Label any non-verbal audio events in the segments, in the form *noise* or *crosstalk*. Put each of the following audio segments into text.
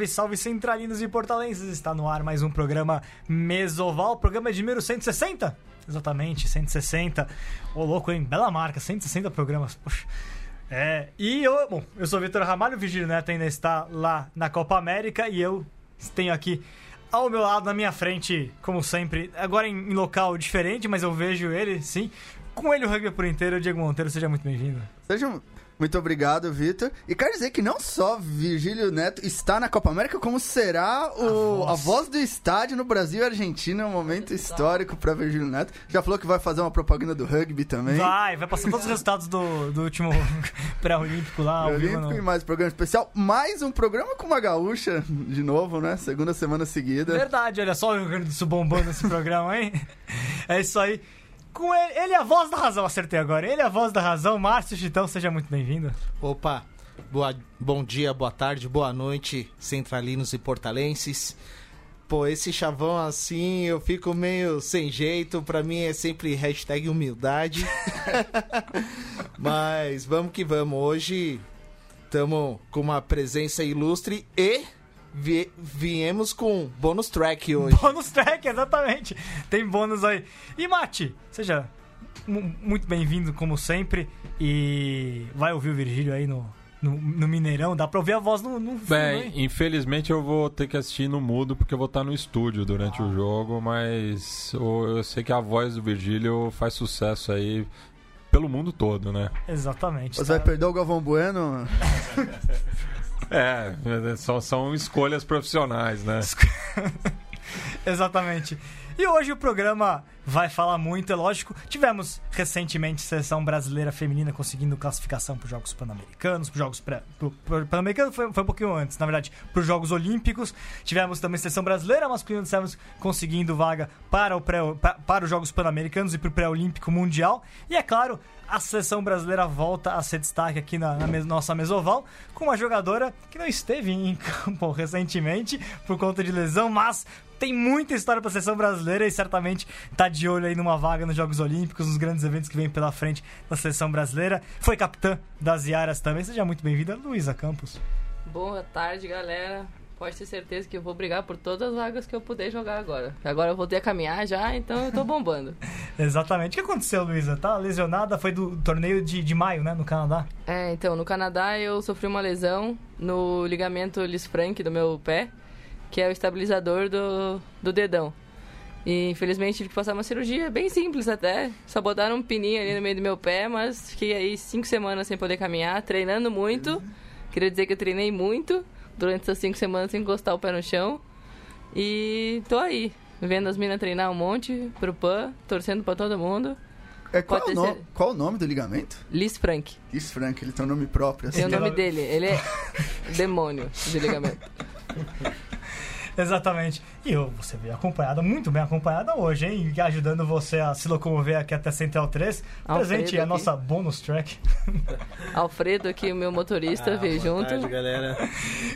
Salve, salve centralinos e portalenses! Está no ar mais um programa Mesoval, programa de número 160? Exatamente, 160. Ô louco, hein? Bela marca, 160 programas. Poxa. É, e eu, bom, eu sou Vitor Ramalho, Vigílio Neto ainda está lá na Copa América e eu tenho aqui ao meu lado, na minha frente, como sempre, agora em, em local diferente, mas eu vejo ele, sim. Com ele o rugby por inteiro, Diego Monteiro, seja muito bem-vindo. Seja muito obrigado, Vitor. E quero dizer que não só Virgílio Neto está na Copa América, como será o, a, voz. a voz do estádio no Brasil e Argentina, um momento histórico para Virgílio Neto. Já falou que vai fazer uma propaganda do rugby também. Vai, vai passar todos os resultados do, do último *laughs* pré-olímpico lá. Pré-olímpico e mais programa especial. Mais um programa com uma gaúcha, de novo, né? Segunda semana seguida. Verdade, olha só o Rio Grande do Sul bombando nesse programa, hein? *laughs* É isso aí com ele. Ele é a voz da razão, acertei agora. Ele é a voz da razão. Márcio Chitão, seja muito bem-vindo. Opa, boa, bom dia, boa tarde, boa noite, centralinos e portalenses. Pô, esse chavão assim, eu fico meio sem jeito. Pra mim é sempre hashtag humildade. *laughs* Mas vamos que vamos. Hoje estamos com uma presença ilustre e vi, viemos com bônus track hoje. Bônus track, exatamente. Tem bônus aí. E Mate, seja muito bem-vindo, como sempre. E vai ouvir o Virgílio aí no, no, no, Mineirão, dá pra ouvir a voz no, no Bem, hein? infelizmente eu vou ter que assistir no mudo porque eu vou estar no estúdio durante ah. o jogo, mas eu, eu, sei que a voz do Virgílio faz sucesso aí pelo mundo todo, né? Exatamente. Você tá... vai perder o Galvão Bueno? *laughs* É, são, são escolhas profissionais, né? *laughs* Exatamente. E hoje o programa vai falar muito, é lógico. Tivemos recentemente seleção brasileira feminina conseguindo classificação para os Jogos Pan-Americanos, para os Jogos Pan-Americanos foi, foi um pouquinho antes, na verdade, para os Jogos Olímpicos. Tivemos também seleção brasileira masculina, estamos conseguindo vaga para, o pré, para, para os Jogos Pan-Americanos e para o Pré-Olímpico Mundial. E é claro, a seleção brasileira volta a ser destaque aqui na, na mes nossa mesoval com uma jogadora que não esteve em *laughs* campo recentemente por conta de lesão, mas tem muita história para a seleção brasileira e certamente tá de olho aí numa vaga nos Jogos Olímpicos, nos grandes eventos que vem pela frente da seleção brasileira. Foi capitã das Iaras também. Seja muito bem-vinda, Luísa Campos. Boa tarde, galera. Pode ter certeza que eu vou brigar por todas as vagas que eu puder jogar agora. Agora eu voltei a caminhar já, então eu tô bombando. *laughs* Exatamente. O que aconteceu, Luísa? Tá lesionada? Foi do torneio de, de maio, né? No Canadá? É, então, no Canadá eu sofri uma lesão no ligamento Lisfranc do meu pé que é o estabilizador do, do dedão. E infelizmente tive que passar uma cirurgia bem simples até. Só botaram um pininho ali no meio do meu pé, mas fiquei aí cinco semanas sem poder caminhar, treinando muito. Queria dizer que eu treinei muito durante essas cinco semanas sem encostar o pé no chão. E tô aí, vendo as minas treinar um monte pro PAN, torcendo pra todo mundo. É, qual, o no... qual, o nome do ligamento? Liz Frank. Liz Frank, ele tem um nome próprio. Assim. Tem o nome *laughs* dele, ele é demônio de ligamento. *laughs* Exatamente. E eu, você veio acompanhada, muito bem acompanhada hoje, hein? Ajudando você a se locomover aqui até Central 3. Alfredo Presente aqui. a nossa bonus track. *laughs* Alfredo aqui, o meu motorista, ah, veio boa junto. *laughs* Boa tarde, galera.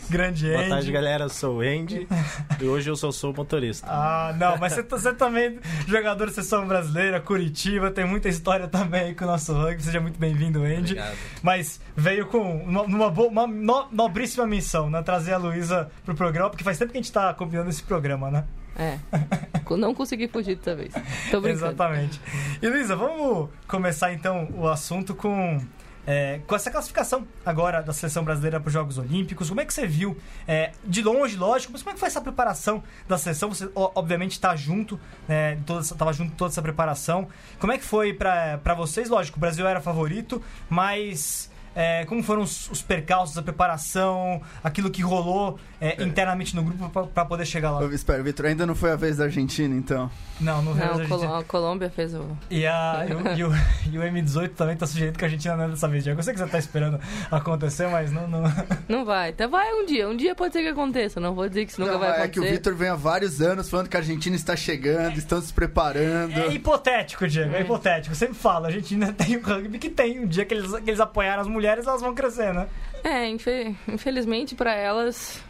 Grande Andy. Boa tarde, galera. Eu sou o Andy *laughs* e hoje eu sou, sou o motorista. Ah, não, mas você, você também, jogador de seleção brasileira, Curitiba, tem muita história também aí com o nosso rugby. Seja muito bem-vindo, Andy. Obrigado. Mas veio com uma, uma, boa, uma no, nobríssima missão, né? Trazer a Luísa pro programa, porque faz tempo que a gente tá combinando esse programa, né? É. *laughs* Não consegui fugir dessa vez. Tô brincando. Exatamente. E Luísa, vamos começar então o assunto com. É, com essa classificação agora da seleção brasileira para os Jogos Olímpicos, como é que você viu? É, de longe, lógico, mas como é que foi essa preparação da seleção? Você, obviamente, está junto, né, estava junto toda essa preparação. Como é que foi para vocês? Lógico, o Brasil era favorito, mas é, como foram os, os, percalços, a preparação, aquilo que rolou é, é. internamente no grupo para poder chegar lá. Espera, Vitor, ainda não foi a vez da Argentina, então? Não, não veio a Argentina. A Colômbia fez o... E, a, e, o, e, o, *laughs* M18 também tá sujeito que a Argentina não é dessa vez. Eu sei que você tá esperando acontecer, mas não... Não, *laughs* não vai. Então vai um dia. Um dia pode ser que aconteça. Não vou dizer que isso nunca não, vai acontecer. É que o Vitor vem há vários anos falando que a Argentina está chegando, estão se preparando. É hipotético, Diego. É, é hipotético. Eu sempre falo, a Argentina *laughs* tem o rugby que tem. Um dia que eles, que eles apoiaram as mulheres, elas vão crescer, né? É, infelizmente para elas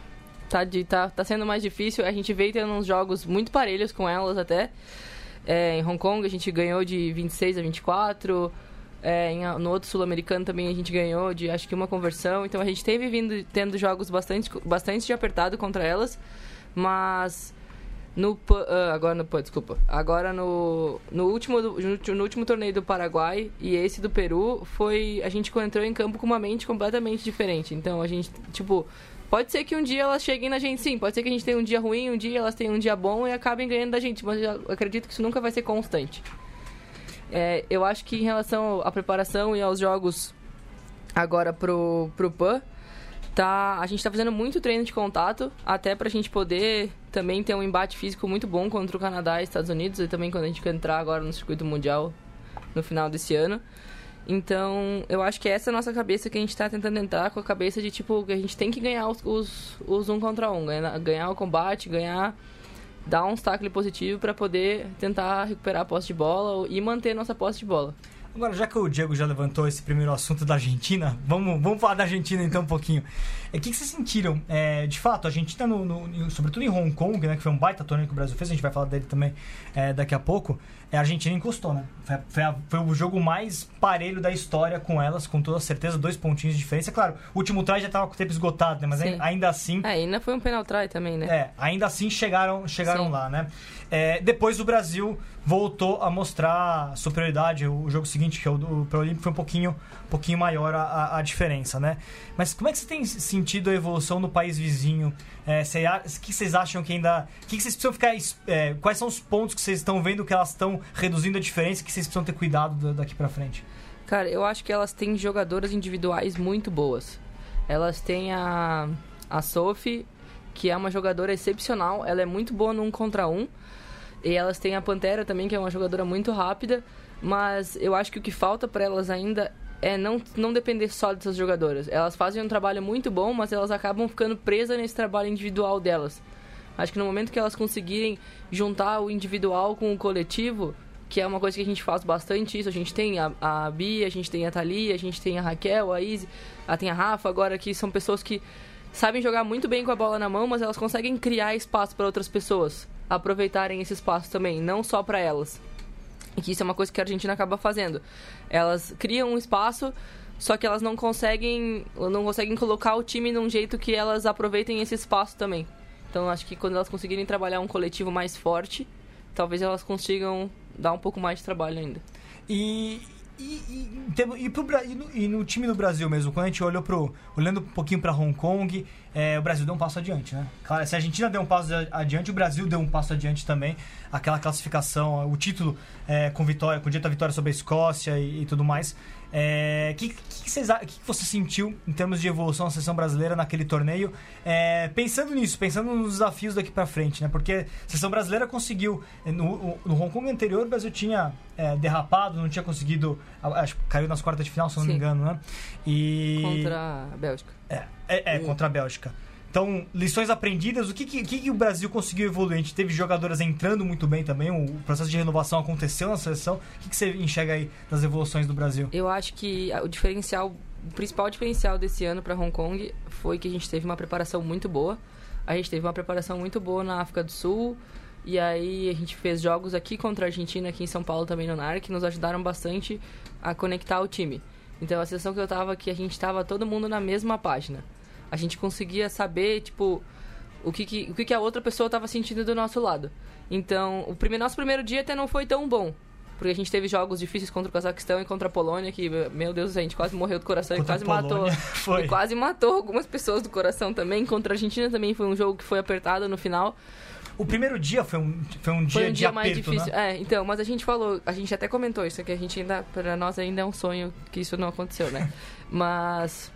tá, de, tá, tá sendo mais difícil. A gente veio tendo uns jogos muito parelhos com elas até. É, em Hong Kong a gente ganhou de 26 a 24. É, em, no outro sul-americano também a gente ganhou de acho que uma conversão. Então a gente teve vindo tendo jogos bastante, bastante de apertado contra elas. Mas no uh, agora no desculpa. Agora no, no último no, no, último torneio do Paraguai e esse do Peru foi a gente entrou em campo com uma mente completamente diferente. Então a gente tipo Pode ser que um dia elas cheguem na gente, sim. Pode ser que a gente tenha um dia ruim, um dia elas tenham um dia bom e acabem ganhando da gente. Mas eu acredito que isso nunca vai ser constante. É, eu acho que em relação à preparação e aos jogos agora pro, pro PAN, tá, a gente está fazendo muito treino de contato, até para a gente poder também ter um embate físico muito bom contra o Canadá e Estados Unidos, e também quando a gente entrar agora no circuito mundial no final desse ano. Então, eu acho que essa é a nossa cabeça que a gente está tentando entrar com a cabeça de tipo que a gente tem que ganhar os, os, os um contra um, ganhar, ganhar o combate, ganhar dar um tackle positivo para poder tentar recuperar a posse de bola e manter nossa posse de bola. Agora, já que o Diego já levantou esse primeiro assunto da Argentina, vamos, vamos falar da Argentina então um pouquinho. O que, que vocês sentiram? É, de fato, a Argentina, no, no, sobretudo em Hong Kong, né, que foi um baita torneio que o Brasil fez, a gente vai falar dele também é, daqui a pouco, é, a Argentina encostou, né? Foi, foi, a, foi, o jogo mais parelho da história com elas, com toda certeza, dois pontinhos de diferença. Claro, o último try já estava com o tempo esgotado, né? Mas Sim. ainda assim... É, ainda foi um penal try também, né? É, ainda assim chegaram, chegaram lá, né? É, depois o Brasil voltou a mostrar superioridade. O jogo seguinte, que é o do Pro Olímpico, foi um pouquinho, pouquinho maior a, a, diferença, né? Mas como é que você tem sentido a evolução no país vizinho? É, que vocês acham que ainda... O que vocês precisam ficar... É, quais são os pontos que vocês estão vendo que elas estão reduzindo a diferença que vocês precisam ter cuidado daqui para frente? Cara, eu acho que elas têm jogadoras individuais muito boas. Elas têm a, a Sophie, que é uma jogadora excepcional. Ela é muito boa no um contra um e elas têm a Pantera também, que é uma jogadora muito rápida, mas eu acho que o que falta para elas ainda é não, não depender só dessas jogadoras. Elas fazem um trabalho muito bom, mas elas acabam ficando presas nesse trabalho individual delas. Acho que no momento que elas conseguirem juntar o individual com o coletivo, que é uma coisa que a gente faz bastante isso, a gente tem a, a Bia, a gente tem a Thalia, a gente tem a Raquel, a Izzy, a, tem a Rafa agora, que são pessoas que sabem jogar muito bem com a bola na mão, mas elas conseguem criar espaço para outras pessoas aproveitarem esse espaço também, não só para elas. E que isso é uma coisa que a Argentina acaba fazendo. Elas criam um espaço, só que elas não conseguem, não conseguem colocar o time num jeito que elas aproveitem esse espaço também. Então acho que quando elas conseguirem trabalhar um coletivo mais forte, talvez elas consigam dar um pouco mais de trabalho ainda. E, e, e, e, pro, e, no, e, no, time do Brasil mesmo, quando a gente olhou pro. olhando um pouquinho para Hong Kong, é, o Brasil deu um passo adiante, né? Claro, se a Argentina deu um passo adiante, o Brasil deu um passo adiante também. Aquela classificação, o título é, com vitória, com dita vitória sobre a Escócia e, tudo mais. O é, que, que, que, você sentiu em termos de evolução da seleção brasileira naquele torneio? É, pensando nisso, pensando nos desafios daqui para frente, né? Porque a seleção brasileira conseguiu. No, no Hong Kong anterior, o Brasil tinha é, derrapado, não tinha conseguido. Acho que caiu nas quartas de final, se não Sim. me engano, né? E... Contra a Bélgica. É, é, é contra a Bélgica. Então, lições aprendidas, o que, que, que, o Brasil conseguiu evoluir? A gente teve jogadoras entrando muito bem também, o processo de renovação aconteceu na seleção. O que, que você enxerga aí das evoluções do Brasil? Eu acho que o diferencial, o principal diferencial desse ano para Hong Kong foi que a gente teve uma preparação muito boa. A gente teve uma preparação muito boa na África do Sul, e aí a gente fez jogos aqui contra a Argentina, aqui em São Paulo também no NAR, que nos ajudaram bastante a conectar o time. Então a sensação que eu tava que a gente tava todo mundo na mesma página a gente conseguia saber, tipo, o que, que, o que, que a outra pessoa estava sentindo do nosso lado. Então, o primeiro, nosso primeiro dia até não foi tão bom. Porque a gente teve jogos difíceis contra o Cazaquistão e contra a Polônia, que, meu Deus, a gente quase morreu do coração contra e quase matou. *laughs* Foi. E quase matou algumas pessoas do coração também. Contra a Argentina também foi um jogo que foi apertado no final. O primeiro dia foi um, foi um dia, foi um dia mais aperto, difícil. Né? É, então, mas a gente falou, a gente até comentou isso, que a gente ainda, para nós ainda é um sonho que isso não aconteceu, né? *laughs* mas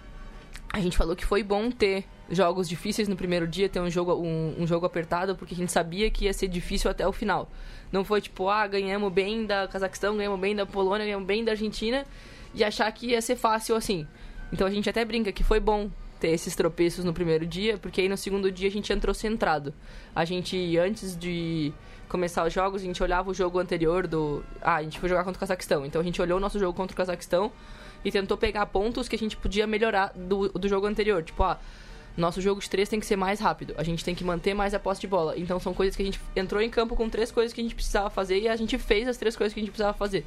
a gente falou que foi bom ter jogos difíceis no primeiro dia, ter um jogo, um, um, jogo apertado, porque a gente sabia que ia ser difícil até o final. Não foi tipo, ah, ganhamos bem da Cazaquistão, ganhamos bem da Polônia, ganhamos bem da Argentina, e achar que ia ser fácil assim. Então a gente até brinca que foi bom ter esses tropeços no primeiro dia, porque aí no segundo dia a gente entrou centrado. A gente, antes de começar os jogos, a gente olhava o jogo anterior do. Ah, a gente foi jogar contra o Cazaquistão. Então a gente olhou o nosso jogo contra o Cazaquistão e tentou pegar pontos que a gente podia melhorar do, do jogo anterior. Tipo, ah, nosso jogo de três tem que ser mais rápido, a gente tem que manter mais a posse de bola. Então são coisas que a gente entrou em campo com três coisas que a gente precisava fazer e a gente fez as três coisas que a gente precisava fazer.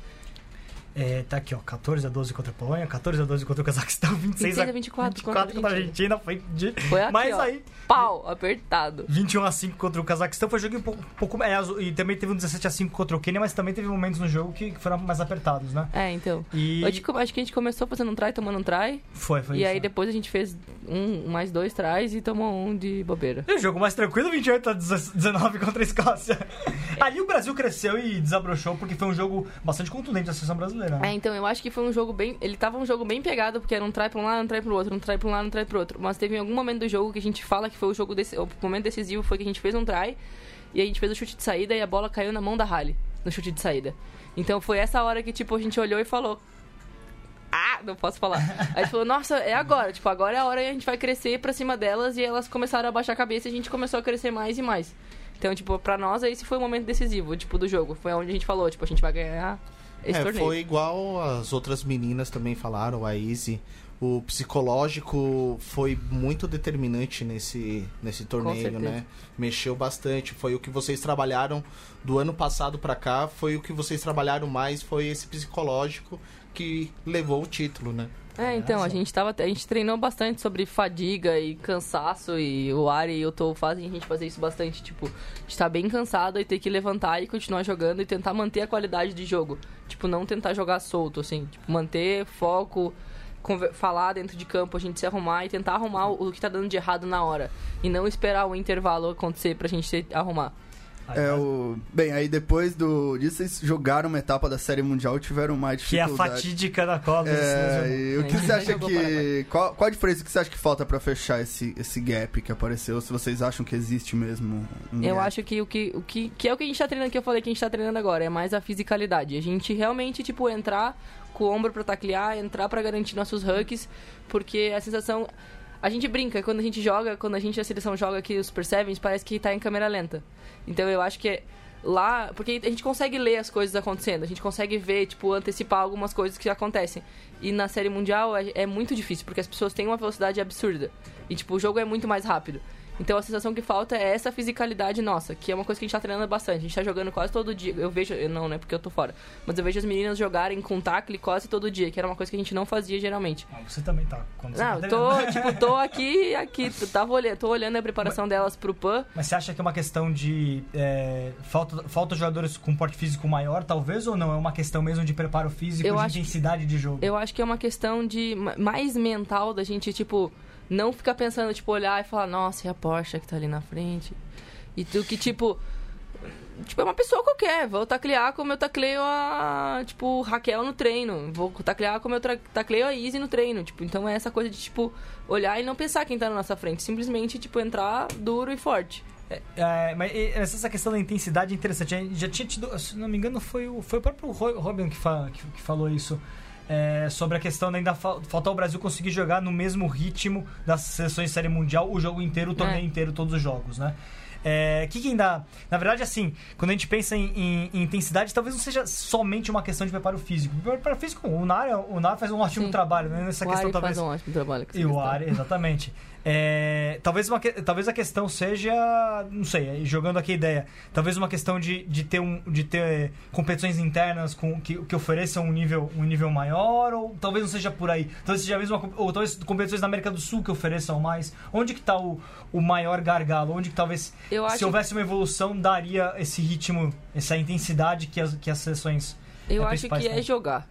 É, tá aqui, ó, 14 a 12 contra a Polônia, 14 a 12 contra o Cazaquistão, 26 a 26 a 24 24 contra a contra a Argentina. Foi de... Foi aqui, Mas ó. aí, Pau, apertado. 21 a 5 contra o Cazaquistão foi um jogo um pouco, um pouco é, e também teve um 17 a 5 contra o Quênia, mas também teve momentos no jogo que foram mais apertados, né? É, então. E Acho que acho que a gente começou fazendo um try, tomando um try. foi, foi e isso. aí né? depois a gente fez um, mais dois tries e tomou um de bobeira. E o jogo mais tranquilo, 28 a 19 contra a Escócia. *laughs* Ali o Brasil cresceu e desabrochou porque foi um jogo bastante contundente da seleção brasileira. É, então eu acho que foi um jogo bem. Ele tava um jogo bem pegado, porque era um try pra um lado, um try pro outro, um try pra um lado, um try pro outro. Mas teve algum momento do jogo que a gente fala que foi o jogo desse. O momento decisivo foi que a gente fez um try e a gente fez o chute de saída e a bola caiu na mão da Halle no chute de saída. Então foi essa hora que, tipo, a gente olhou e falou. Ah, não posso falar. *laughs* Aí a gente falou, nossa, é agora. Tipo, agora é a hora e a gente vai crescer pra cima delas e elas começaram a baixar a cabeça e a gente começou a crescer mais e mais. Então, tipo, pra nós, esse foi o momento decisivo, tipo, do jogo. Foi onde a gente falou, tipo, a gente vai ganhar esse é, torneio. foi igual as outras meninas também falaram, a Izzy. O psicológico foi muito determinante nesse, nesse torneio, né? Mexeu bastante. Foi o que vocês trabalharam do ano passado pra cá. Foi o que vocês trabalharam mais. Foi esse psicológico que levou o título, né? É, então, a gente tava. A gente treinou bastante sobre fadiga e cansaço e o Ari e o Tou fazem a gente fazer isso bastante, tipo, estar bem cansado e ter que levantar e continuar jogando e tentar manter a qualidade de jogo. Tipo, não tentar jogar solto, assim, tipo, manter foco, falar dentro de campo, a gente se arrumar e tentar arrumar o, o que tá dando de errado na hora. E não esperar o intervalo acontecer pra gente se arrumar. É o... Bem, aí depois do... disso, vocês jogaram uma etapa da Série Mundial e tiveram mais Que é a dificuldade. fatídica da Copa. É, e o que A você acha que. Qual, qual a diferença que você acha que falta pra fechar esse, esse gap que apareceu? Se vocês acham que existe mesmo um Eu gap? acho que o que, o que, que é o que a gente tá treinando, que eu falei que a gente tá treinando agora, é mais a fisicalidade. A gente realmente, tipo, entrar com o ombro pra taclear, entrar pra garantir nossos hucks, porque a sensação. A gente brinca, quando a gente joga, quando a gente, a seleção joga aqui os Super Sevens, parece que tá em câmera lenta. Então eu acho que é lá. Porque a gente consegue ler as coisas acontecendo, a gente consegue ver, tipo, antecipar algumas coisas que acontecem. E na série mundial é, é muito difícil, porque as pessoas têm uma velocidade absurda. E, tipo, o jogo é muito mais rápido. Então a sensação que falta é essa fisicalidade nossa, que é uma coisa que a gente tá treinando bastante. A gente tá jogando quase todo dia. Eu vejo, eu não, né, porque eu tô fora. Mas eu vejo as meninas jogarem com tackle quase todo dia, que era uma coisa que a gente não fazia geralmente. Ah, você também tá. Quando você Não, tá eu tô, *laughs* tipo, tô aqui, aqui, tava olhando, tô olhando a preparação delas pro PAN. Mas você acha que é uma questão de. é, falta, falta jogadores com porte físico maior, talvez, ou não? É uma questão mesmo de preparo físico, Eu de acho que- intensidade de jogo? Eu acho que é uma questão de ma- mais mental da gente, tipo, não ficar pensando, tipo, olhar e falar, nossa, e a Porsche que tá ali na frente? E tu que, tipo. Tipo, é uma pessoa qualquer. Vou taclear como eu tacleio a. Tipo, Raquel no treino. Vou taclear como eu tacleio a Izzy no treino. Tipo, então é essa coisa de, tipo, olhar e não pensar quem tá na nossa frente. Simplesmente, tipo, entrar duro e forte. É, mas e- essa questão da intensidade é interessante. Já tinha tido, se não me engano, foi o, foi o próprio Ro- Robin que, fa- que- que falou isso. É, sobre a questão de ainda fal- faltar o Brasil conseguir jogar no mesmo ritmo das seleções de série mundial o jogo inteiro, o torneio É. inteiro, todos os jogos, né? É, que ainda. Na verdade, assim, quando a gente pensa em, em- em intensidade, talvez não seja somente uma questão de preparo físico. Preparo físico, o Nar, o Nar faz um ótimo Sim. trabalho, né? Nessa o questão, Ari talvez. faz um ótimo trabalho. E o área, exatamente. É, talvez, uma, talvez a questão seja, não sei, jogando aqui a ideia, talvez uma questão de, de, ter, um, de ter competições internas com, que, que ofereçam um nível, um nível maior, ou talvez não seja por aí. Talvez seja mesmo, uma, ou talvez competições na América do Sul que ofereçam mais. Onde que está o, o maior gargalo? Onde que talvez, Eu se houvesse uma evolução, daria esse ritmo, essa intensidade que as, que as seleções Eu é, acho que é jogar.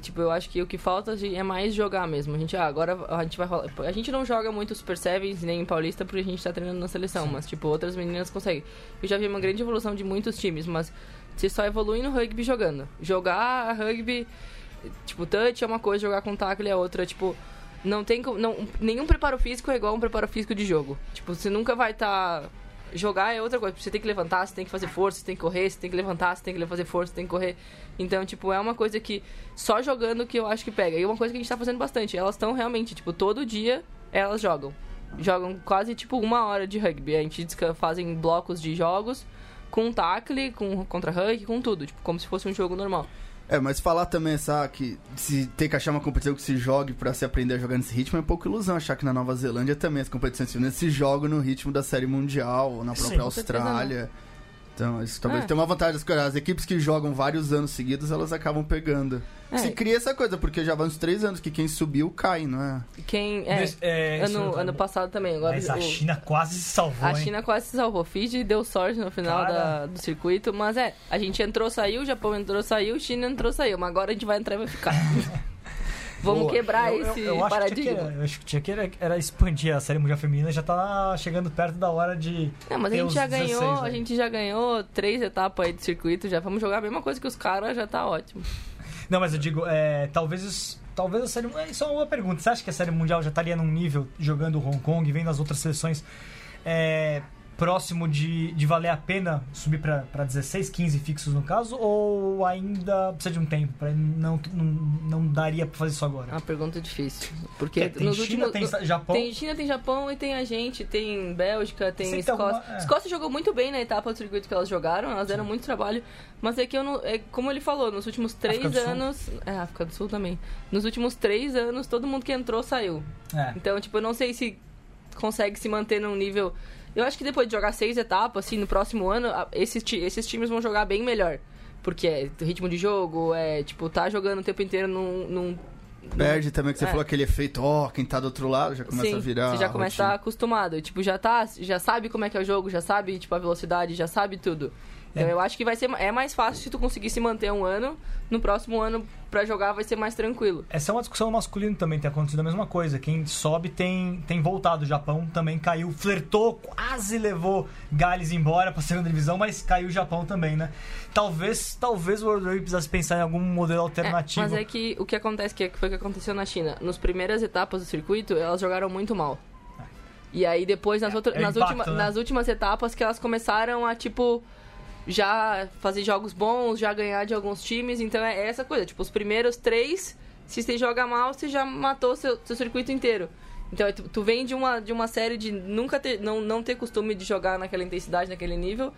Tipo, eu acho que o que falta é mais jogar mesmo. A gente, ah, agora a gente vai falar. A gente não joga muito Super Sevens nem em Paulista porque a gente tá treinando na seleção, mas, tipo, outras meninas conseguem. Eu já vi uma grande evolução de muitos times, mas você só evolui no rugby jogando. Jogar rugby, tipo, touch é uma coisa, jogar com tackle é outra. Tipo, não tem como. Não, nenhum preparo físico é igual a um preparo físico de jogo. Tipo, você nunca vai estar. Jogar é outra coisa. Você tem que levantar, você tem que fazer força, você tem que correr, você tem que levantar, você tem que fazer força, você tem que correr. Então, tipo, é uma coisa que só jogando que eu acho que pega. E uma coisa que a gente tá fazendo bastante. Elas estão realmente, tipo, todo dia elas jogam. Jogam quase, tipo, uma hora de rugby. A gente fazem blocos de jogos com tackle, com contra rugby, com tudo. Tipo, como se fosse um jogo normal. É, mas falar também, sabe, que se tem que achar uma competição que se jogue pra se aprender a jogar nesse ritmo é pouco ilusão achar que na Nova Zelândia também as competições femininas se jogam no ritmo da Série Mundial, ou na Sim, própria com certeza Austrália. Então, isso talvez É. tenha uma vantagem. As, as equipes que jogam vários anos seguidos, elas acabam pegando. É. Se cria essa coisa, porque já vão uns três anos que quem subiu cai, não é? Quem. É, é, ano, eu- ano passado também. Agora Mas a o- China quase se salvou, A hein? China quase se salvou. Fiji deu sorte no final da- do circuito, mas é, a gente entrou, saiu, o Japão entrou, saiu, China entrou, saiu. Mas agora a gente vai entrar e vai ficar. *laughs* Vamos Boa. quebrar Eu- eu- esse eu que tinha que- paradigma. eu acho que tinha que era, era expandir a série mundial feminina, já tá chegando perto da hora de. Não, mas a gente já 16 ganhou, a aí. gente já ganhou três etapas aí de circuito, já vamos jogar a mesma coisa que os caras, já tá ótimo. Não, mas eu digo, é, talvez os- Talvez a série. é, Isso é uma pergunta. Você acha que a série mundial já estaria num nível jogando Hong Kong, vendo as outras seleções é, próximo de, de valer a pena subir pra pra 16, 15 fixos no caso? Ou ainda precisa de um tempo? Pra, não, não, não daria pra fazer isso agora? É uma pergunta difícil. Porque Porque tem nos China, últimos. tem Japão. Tem China, tem Japão e tem a gente, tem Bélgica, tem Escócia. é. Escócia jogou muito bem na etapa do circuito que elas jogaram, elas deram muito trabalho. Mas é que eu não. É, como ele falou, nos últimos três anos. É, África do Sul também. Nos últimos três anos, todo mundo que entrou saiu. É. Então, tipo, eu não sei se consegue se manter num nível. Eu acho que depois de jogar seis etapas, assim, no próximo ano, esses, esses times vão jogar bem melhor. Porque é ritmo de jogo, é, tipo, tá jogando o tempo inteiro num. num Perde também que você É. falou aquele efeito, ó, quem tá do outro lado já começa Sim, a virar. você já começa a estar acostumado. Tipo, já tá, já sabe como é que é o jogo, já sabe, tipo, a velocidade, já sabe tudo. Então É. eu acho que vai ser é mais fácil se tu conseguir se manter um ano. No próximo ano, pra jogar, vai ser mais tranquilo. Essa é uma discussão no masculino também, tem acontecido a mesma coisa. Quem sobe tem, tem voltado. O Japão também caiu, flertou, quase levou Gales embora pra segunda divisão, mas caiu o Japão também, né? Talvez, talvez o World Rugby precisasse pensar em algum modelo É, alternativo. mas é que o que acontece, que foi o que aconteceu na China. Nas primeiras etapas do circuito, elas jogaram muito mal. E aí depois, nas, É, outras, é nas, impacto, última- né? nas últimas etapas, que elas começaram a, tipo, já fazer jogos bons, já ganhar de alguns times. Então é essa coisa, tipo, os primeiros três, se você joga mal, você já matou seu, seu circuito inteiro. Então tu, tu vem de uma, de uma série de nunca ter, não, não ter costume de jogar naquela intensidade, naquele nível,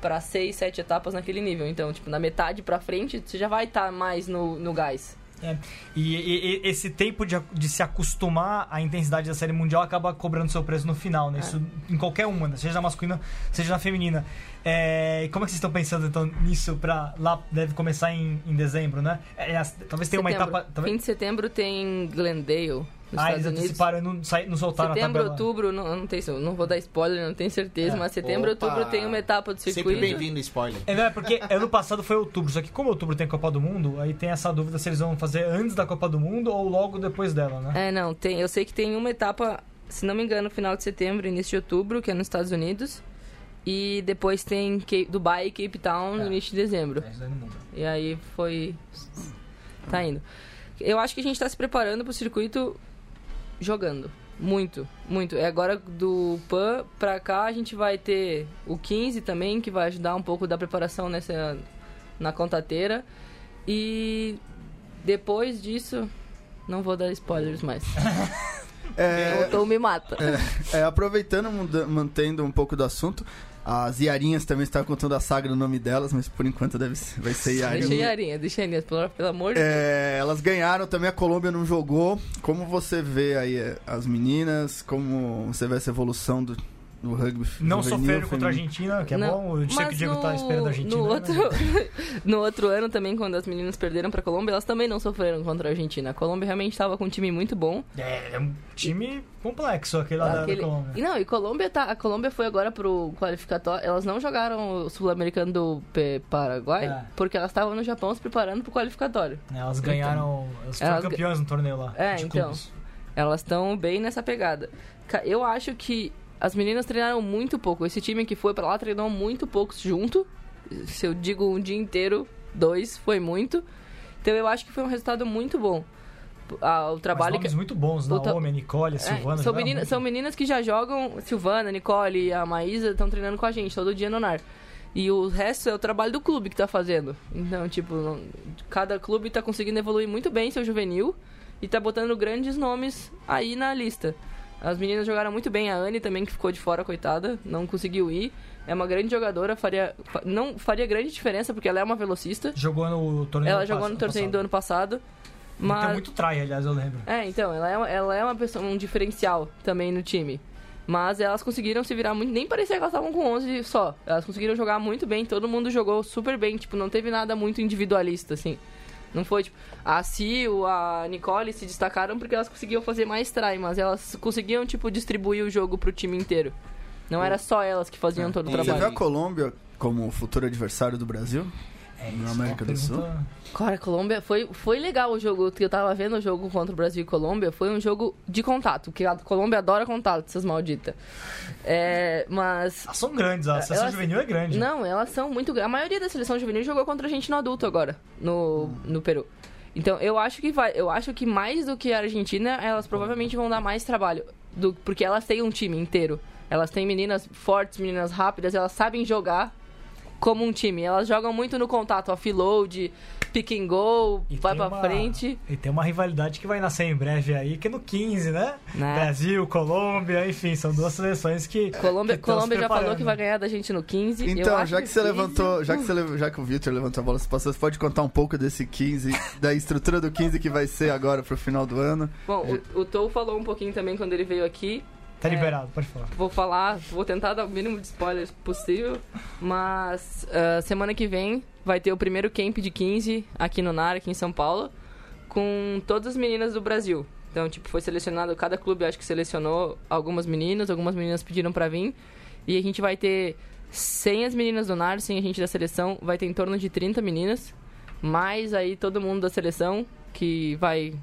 pra seis, sete etapas naquele nível. Então, tipo, na metade pra frente, você já vai estar mais no, no gás. É, E, e- e esse tempo de, de se acostumar à intensidade da série mundial acaba cobrando seu preço no final, né? Isso em qualquer uma, né? seja na masculina, seja na feminina. É, como é que vocês estão pensando então nisso pra lá deve começar em, em dezembro, né? É, é, talvez tenha uma Setembro. etapa. Talvez... Fim de setembro tem Glendale, nos ah, Estados eles Unidos. anteciparam e não, sai- não soltaram Setembro, a tabela. outubro, não, não tem, não vou dar spoiler, não tenho certeza, É. mas setembro, Opa! outubro tem uma etapa do Sempre circuito. bem-vindo, spoiler. É, não, é porque ano passado foi outubro, só que como outubro tem Copa do Mundo, aí tem essa dúvida se eles vão fazer antes da Copa do Mundo ou logo depois dela, né? É, não, tem, eu sei que tem uma etapa, se não me engano, final de setembro, início de outubro, que é nos Estados Unidos. E depois tem Cape- Dubai e Cape Town no É. início de dezembro. É. E aí foi. Tá indo. Eu acho que a gente tá se preparando pro circuito jogando. Muito, muito. É agora do PAN pra cá a gente vai ter o 15 também, que vai ajudar um pouco da preparação nessa na contateira. E depois disso, não vou dar spoilers mais. *laughs* É, Então me mata. é, aproveitando, muda- mantendo um pouco do assunto, as Iarinhas também estavam contando a saga no nome delas, mas por enquanto deve ser, vai ser Deixa Iarinha. Deixa Yarinha, pelo, pelo amor de Deus. É, elas ganharam também, a Colômbia não jogou. Como você vê aí as meninas? Como você vê essa evolução do, do rugby Não juvenil, sofreram contra a? Argentina, que é Não, bom. Eu sei que o Diego tá esperando a Argentina. No né? outro, *laughs* no outro ano também, quando as meninas perderam pra Colômbia, elas também não sofreram contra a Argentina. A Colômbia realmente estava com um time muito bom. É, é um time complexo aquele lá da- Aquele- da Colômbia. E não, e Colômbia tá. A Colômbia foi agora pro qualificatório. Elas não jogaram o Sul-Americano do P- Paraguai, É. porque elas estavam no Japão se preparando pro qualificatório. Elas ganharam. Elas foram Elas ga- campeãs no torneio lá. É, de então. clubes. Elas estão bem nessa pegada. Eu acho que as meninas treinaram muito pouco. Esse time que foi pra lá treinou muito pouco junto. Se eu digo um dia inteiro, dois foi muito. Então eu acho que foi um resultado muito bom. Ah, o Mas trabalho que nomes muito bons, o ta- Naomi, Nicole, É, Silvana. são, jogaram meninas, muito. são meninas que já jogam. Silvana, Nicole e a Maísa estão treinando com a gente todo dia no NAR. E o resto é o trabalho do clube que tá fazendo. Então, tipo, não- cada clube tá conseguindo evoluir muito bem seu juvenil e tá botando grandes nomes aí na lista. As meninas jogaram muito bem, a Anne também, que ficou de fora, coitada, não conseguiu ir. É uma grande jogadora, faria, fa- não faria grande diferença porque ela é uma velocista. Jogou no torneio Ela jogou no torneio do ano passado. Tem Mas muito try, aliás, eu lembro. é, então, ela é, uma- ela é uma pessoa, um diferencial também no time. Mas elas conseguiram se virar muito. Nem parecia que elas estavam com 11 só. Elas conseguiram jogar muito bem, todo mundo jogou super bem. Tipo, não teve nada muito individualista, assim. Não foi, tipo, a Sil, a Nicole se destacaram porque elas conseguiam fazer mais try, mas elas conseguiam, tipo, distribuir o jogo pro time inteiro. Não era só elas que faziam todo o E- Você trabalho. vê a Colômbia como futuro adversário do Brasil? É Na América do Sul? Cara, Colômbia foi, foi legal o jogo. que Eu tava vendo o jogo contra o Brasil e Colômbia. Foi um jogo de contato, porque a Colômbia adora contato, essas malditas. É, mas. Elas são grandes, a seleção Elas- juvenil é grande. Não, elas são muito. gra- A maioria da seleção juvenil jogou contra a gente no adulto agora, no, no Peru. Então, eu acho que vai. Eu acho que mais do que a Argentina, elas provavelmente vão dar mais trabalho. do- porque elas têm um time inteiro. Elas têm meninas fortes, meninas rápidas, elas sabem jogar como um time. Elas jogam muito no contato, offload, pick and go, E vai pra uma- frente. E tem uma rivalidade que vai nascer em breve aí, que é no 15, né? Né? Brasil, Colômbia, enfim, são duas seleções que. Colômbia, que Colômbia já falou que vai ganhar da gente no 15. Eu Então, acho já que você 15 levantou, já que, você, já que o Victor levantou a bola, você passou, você pode contar um pouco desse 15, da estrutura do 15 que vai ser agora pro final do ano? Bom, o, o Tou falou um pouquinho também quando ele veio aqui. Tá É. liberado, pode falar. Vou falar, vou tentar dar o mínimo de spoilers possível, mas ah, semana que vem vai ter o primeiro camp de 15 aqui no NAR, aqui em São Paulo, com todas as meninas do Brasil. Então, tipo, foi selecionado, cada clube acho que selecionou algumas meninas, algumas meninas pediram pra vir, e a gente vai ter sem as meninas do NAR, sem a gente da seleção, vai ter em torno de 30 meninas, mais aí todo mundo da seleção que vai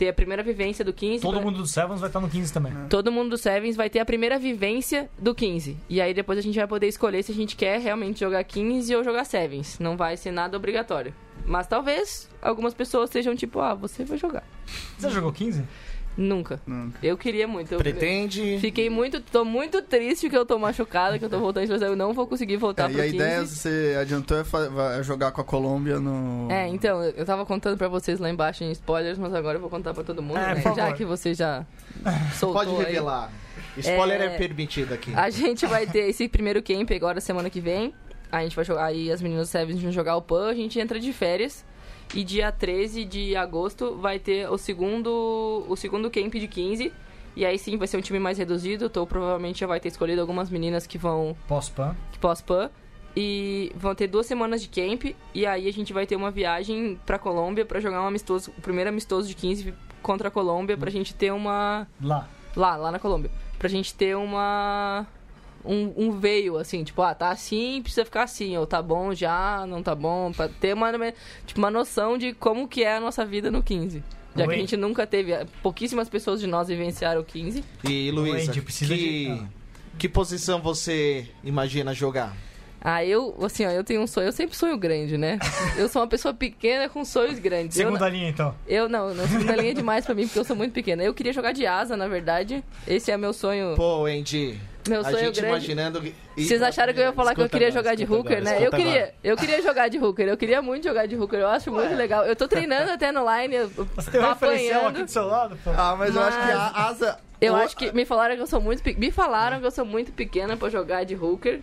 ter a primeira vivência do 15. Todo pra- mundo do Sevens vai estar no 15 também. Todo mundo do Sevens vai ter a primeira vivência do 15. E aí depois a gente vai poder escolher se a gente quer realmente jogar 15 ou jogar Sevens. Não vai ser nada obrigatório. Mas talvez algumas pessoas sejam tipo, ah, você vai jogar. Você já jogou 15? Nunca. Nunca. Eu queria muito. Eu Pretende. Fiquei muito, tô muito triste que eu tô machucada, que eu tô voltando de lesão. Eu não vou conseguir voltar É, pro e a 15. ideia, você adiantou, é, jogar com a Colômbia no... É, então, eu tava contando pra vocês lá embaixo em spoilers, mas agora eu vou contar pra todo mundo, É, né? Já que você já soltou Pode aí. revelar. Spoiler é, É, permitido aqui. A gente vai ter esse primeiro camp agora semana que vem. A gente vai jogar. Aí as meninas do Sevens vão jogar o PAN, a gente entra de férias. E dia 13 de agosto vai ter o segundo. O segundo camp de 15. E aí sim vai ser um time mais reduzido. Tô provavelmente já vai ter escolhido algumas meninas que vão. Pós-PAN. que pós-PAN. E vão ter duas semanas de camp. E aí a gente vai ter uma viagem pra Colômbia pra jogar um amistoso. O primeiro amistoso de 15 contra a Colômbia. Pra gente ter uma. Lá. Lá, lá na Colômbia. Pra gente ter uma. Um, um veio, assim, tipo, ah, tá assim, precisa ficar assim, ou tá bom já, não tá bom, pra ter uma, tipo, uma noção de como que é a nossa vida no 15. Já que Oi. a gente nunca teve, pouquíssimas pessoas de nós vivenciaram o 15. E Luísa, que, de- que posição você imagina jogar? Ah, eu, assim, ó, eu tenho um sonho, eu sempre sonho grande, né? Eu sou uma pessoa pequena com sonhos grandes. Eu, Segunda linha, então. eu não, não, segunda linha é demais pra mim, porque eu sou muito pequena. Eu queria jogar de asa, na verdade. Esse é meu sonho, Pô, Andy, meu a sonho gente grande. imaginando... que- Vocês acharam que eu ia falar que eu queria agora, jogar de hooker, agora, né? Eu queria, eu queria jogar de hooker, eu queria muito jogar de hooker, eu acho muito legal. Eu tô *laughs* treinando até no line, eu Você tem um referencial aqui do seu lado, pô. Ah, mas, eu acho que Mas- a asa... Eu o- acho que me falaram que eu sou muito pe- me falaram que eu sou muito pequena pra jogar de hooker.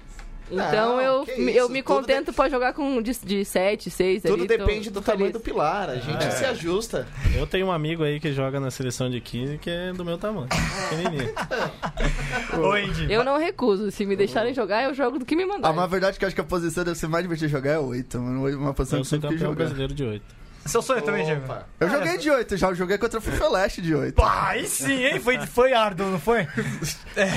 Então Não, eu, eu me contento pra jogar com de, de 7, 6 Tudo ali, tô- depende do tô tamanho feliz. do pilar, a gente É. se ajusta. Eu tenho um amigo aí que joga na seleção de 15 que é do meu tamanho. Pequenininho. *laughs* Andy. Eu não recuso, se me deixarem jogar, eu jogo do que me Ah, mandarem. mas a verdade é que eu acho que a posição deve ser mais divertida de jogar é 8, mano. Uma posição Eu que sou campeão jogar. brasileiro de 8. Seu sonho também, Diego. Eu joguei de 8, já joguei contra o Fifeleste de 8. Pá, aí sim, hein? Foi, foi árduo, não foi? *laughs* É.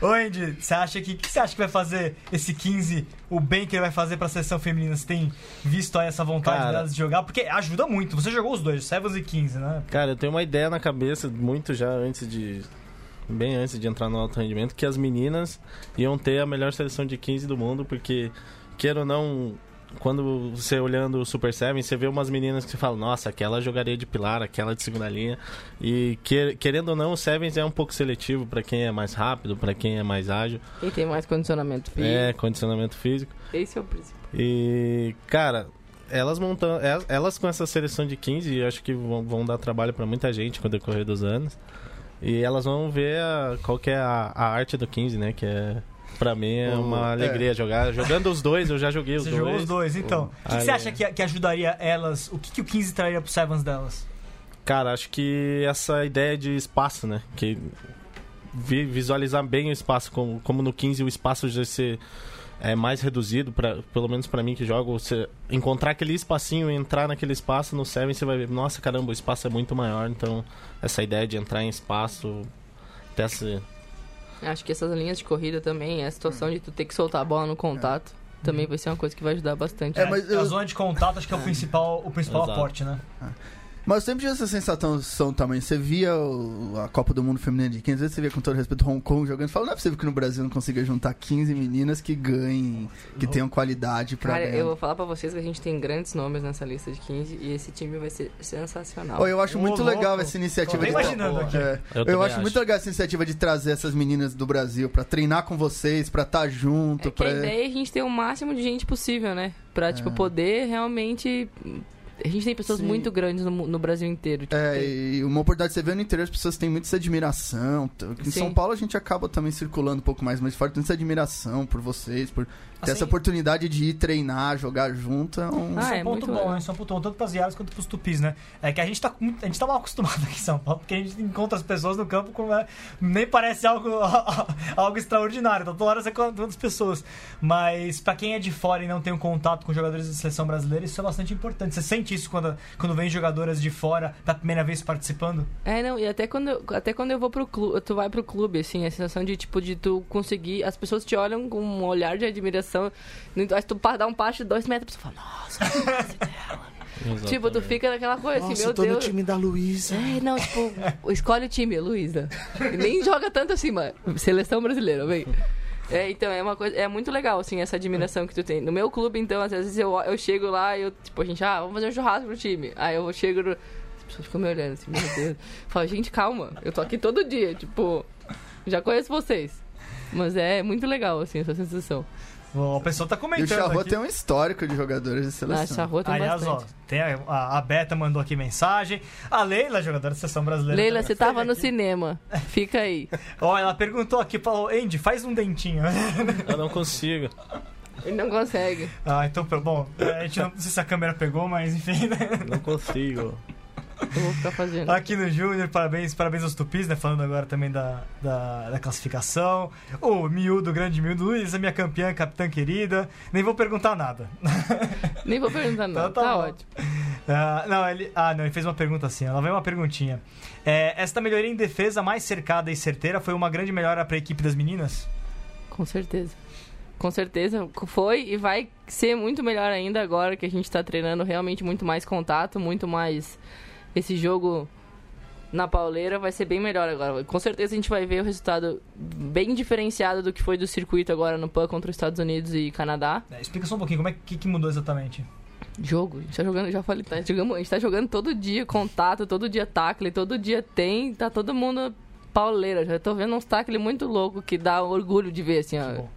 Ô, Andy, você acha que. O que você acha que vai fazer esse 15, o bem que ele vai fazer pra seleção feminina? Você tem visto aí essa vontade Cara. delas de jogar? Porque ajuda muito. Você jogou os dois, Sevens e 15, né? Cara, eu tenho uma ideia na cabeça, muito já antes de. Bem antes de entrar no alto rendimento, que as meninas iam ter a melhor seleção de 15 do mundo, porque, queira ou não, quando você olhando o Super Seven, você vê umas meninas que você fala, nossa, aquela jogaria de pilar, aquela de segunda linha. E que- querendo ou não, o Sevens é um pouco seletivo pra quem é mais rápido, pra quem é mais ágil, Quem tem mais condicionamento físico, é condicionamento físico. esse é o principal. E, cara, elas montando. Elas, elas com essa seleção de 15, eu acho que vão, vão dar trabalho pra muita gente com o decorrer dos anos. E elas vão ver a- qual que é a, a arte do 15, né? Que é. Pra mim é uma é. alegria jogar. Jogando os dois, eu já joguei *laughs* os Você dois. jogou os dois, então. O que, que você é. acha que, que ajudaria elas? O que, que o 15 traria pro Sevens delas? Cara, acho que essa ideia de espaço, né? Que vi- visualizar bem o espaço, como, como no 15 o espaço já ser é, mais reduzido, pra, pelo menos pra mim que jogo, você encontrar aquele espacinho e entrar naquele espaço no 7, você vai ver, nossa caramba, o espaço é muito maior, então essa ideia de entrar em espaço, até essa, Acho que essas linhas de corrida também, a situação de tu ter que soltar a bola no contato, também vai ser uma coisa que vai ajudar bastante. É, mas A eu- zona de contato acho que é o principal, o principal Exato. aporte, né? Mas eu sempre tive essa sensação também. Você via o- a Copa do Mundo Feminina de 15, às vezes você via com todo respeito Hong Kong jogando. Fala, não é possível que no Brasil não consiga juntar 15 meninas que ganhem, que tenham qualidade pra Cara, ganhar. eu vou falar pra vocês que a gente tem grandes nomes nessa lista de 15 e esse time vai ser sensacional. Ô, eu acho Ô, muito louco. legal essa iniciativa Tô de imaginando aqui. É, Eu eu, também acho, muito acho. legal essa iniciativa de trazer essas meninas do Brasil pra treinar com vocês, pra estar junto, É que pra a ideia é a gente ter o máximo de gente possível, né? Pra, tipo, poder realmente... A gente tem pessoas Sim. muito grandes no, no Brasil inteiro. Tipo, É, tem- e uma oportunidade de você ver no interior, as pessoas têm muita essa admiração. Em Sim. São Paulo a gente acaba também circulando um pouco mais, mas fora tem essa admiração por vocês, por ter Assim- essa oportunidade de ir treinar, jogar junto. É um... Ah, é é um ponto muito bom, né? Isso é um ponto bom, tanto pras Iaras quanto pros tupis, né? É que a gente tá, a gente tá mal acostumado aqui em São Paulo, porque a gente encontra as pessoas no campo com. é, nem parece algo, *laughs* algo extraordinário, então toda hora você encontra outras pessoas. Mas pra quem é de fora e não tem um contato com jogadores da seleção brasileira, isso é bastante importante. Você sente isso quando, quando vem jogadoras de fora da primeira vez participando? É, não, e até quando, eu, até quando eu vou pro clube, tu vai pro clube, assim, a sensação de, tipo, de tu conseguir, as pessoas te olham com um olhar de admiração, aí tu dá um passo de dois metros, tu fala, nossa, *laughs* tipo, tu fica naquela coisa, assim, Nossa, meu eu tô no Deus. time da Luísa. É, não, tipo, escolhe o time, Luísa. Nem joga tanto assim, mano. Seleção brasileira, vem. É, então, é uma coisa, é muito legal, assim, essa admiração que tu tem. No meu clube, então, às vezes eu, eu chego lá e eu, tipo, a gente, ah, vamos fazer um churrasco pro time. Aí eu chego no... As pessoas ficam me olhando assim, meu Deus. Fala, gente, calma, eu tô aqui todo dia, tipo, já conheço vocês. Mas é muito legal, assim, essa sensação. O pessoal tá E o comentando. Charrot aqui. tem um histórico de jogadores de seleção. Charrua tem Aliás, ó, tem a, a- a Beta mandou aqui mensagem. A Leila, jogadora da seleção brasileira. Leila, você tava no aqui. cinema. Fica aí. *laughs* Ó, ela perguntou aqui, falou, Andy, faz um dentinho. *laughs* eu não consigo. Ele não consegue. ah, então, bom, a gente não, não sei se a câmera pegou, mas enfim, né? Não consigo. Eu vou ficar fazendo. Aqui no Júnior, parabéns, parabéns aos Tupis, né? Falando agora também da, da, da classificação. O Miúdo, o grande Miúdo, Luiz, a minha campeã, capitã querida. Nem vou perguntar nada. *laughs* Nem vou perguntar nada. Então tá Tá, bom. ótimo. Ah, não, ele, ah, não, ele fez uma pergunta assim. Ela veio uma perguntinha. É, esta melhoria em defesa mais cercada e certeira foi uma grande melhora para a equipe das meninas? Com certeza. Com certeza foi e vai ser muito melhor ainda agora que a gente tá treinando realmente muito mais contato, muito mais esse jogo na pauleira vai ser bem melhor agora. Com certeza a gente vai ver o resultado bem diferenciado do que foi do circuito agora no PAN contra os Estados Unidos e Canadá. É, explica só um pouquinho, como é que, que mudou exatamente? Jogo, a gente tá jogando, já falei, tá, jogamos, a gente tá jogando todo dia contato, todo dia tackle, todo dia tem, tá todo mundo pauleira. Já tô vendo uns tackle muito louco que dá orgulho de ver, assim, ó. bom.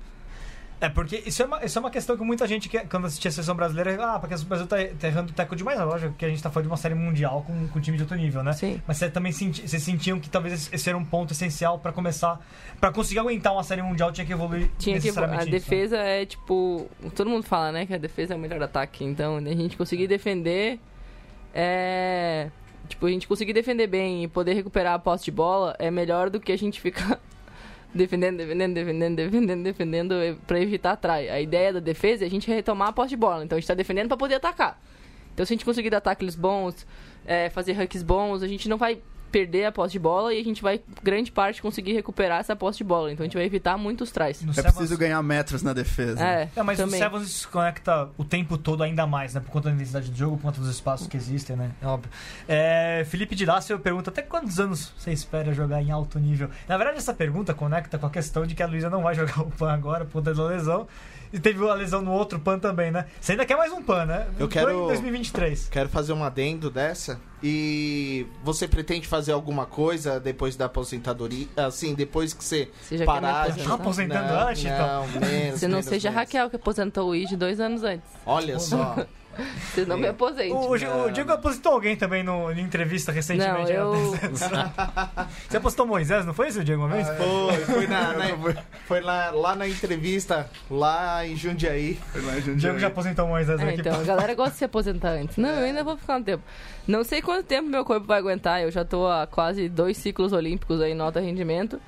É, porque isso é, uma, isso é uma questão que muita gente, quando assistia a seleção brasileira, ah, porque o Brasil tá, tá errando teco demais, é lógico, porque a gente tá falando de uma série mundial com, com time de alto nível, né? Sim. Mas você também senti, vocês sentiam que talvez esse- era um ponto essencial pra começar, Pra conseguir aguentar uma série mundial tinha que evoluir Tinha que a necessariamente isso, né? defesa é tipo, todo mundo fala, né, que a defesa é o melhor ataque. Então, a gente conseguir defender é tipo, a gente conseguir defender bem e poder recuperar a posse de bola é melhor do que a gente ficar defendendo, defendendo, defendendo, defendendo, defendendo pra evitar atrás. A ideia da defesa é a gente retomar a posse de bola. Então, a gente tá defendendo pra poder atacar. Então, se a gente conseguir dar tackles bons, é, fazer hacks bons, a gente não vai perder a posse de bola e a gente vai, grande parte, conseguir recuperar essa posse de bola. Então, a gente vai evitar muitos trás. É preciso ganhar metros na defesa. É, É, mas também. o Sevens se conecta o tempo todo ainda mais, né? Por conta da intensidade do jogo, por conta dos espaços que existem, né? É óbvio. É, Felipe de Lácio pergunta até quantos anos você espera jogar em alto nível? Na verdade, essa pergunta conecta com a questão de que a Luísa não vai *laughs* jogar o PAN agora por conta da lesão. E teve a lesão no outro PAN também, né? Você ainda quer mais um PAN, né? Eu quero- em 2023. Quero fazer um adendo dessa. E você pretende fazer alguma coisa depois da aposentadoria? Assim, depois que você, Você já parar de... aposentar? Tá aposentando não, antes, então? Não, menos, Se não menos, seja a menos. Raquel que aposentou o Id dois anos antes. Olha só. *laughs* *laughs* Você não me aposente. O, o, o Diego apositou alguém também no, em entrevista Não, recentemente. né? eu. *laughs* Você apostou Moisés, não foi isso, Diego, uma vez? Foi, foi, na, na- foi lá, lá na entrevista, lá em Jundiaí. O Diego já aposentou Moisés É, aqui. então, a galera gosta de se aposentar antes. Não, eu ainda vou ficar um tempo. Não sei quanto tempo meu corpo vai aguentar. Eu já tô há quase dois ciclos olímpicos aí em alto rendimento.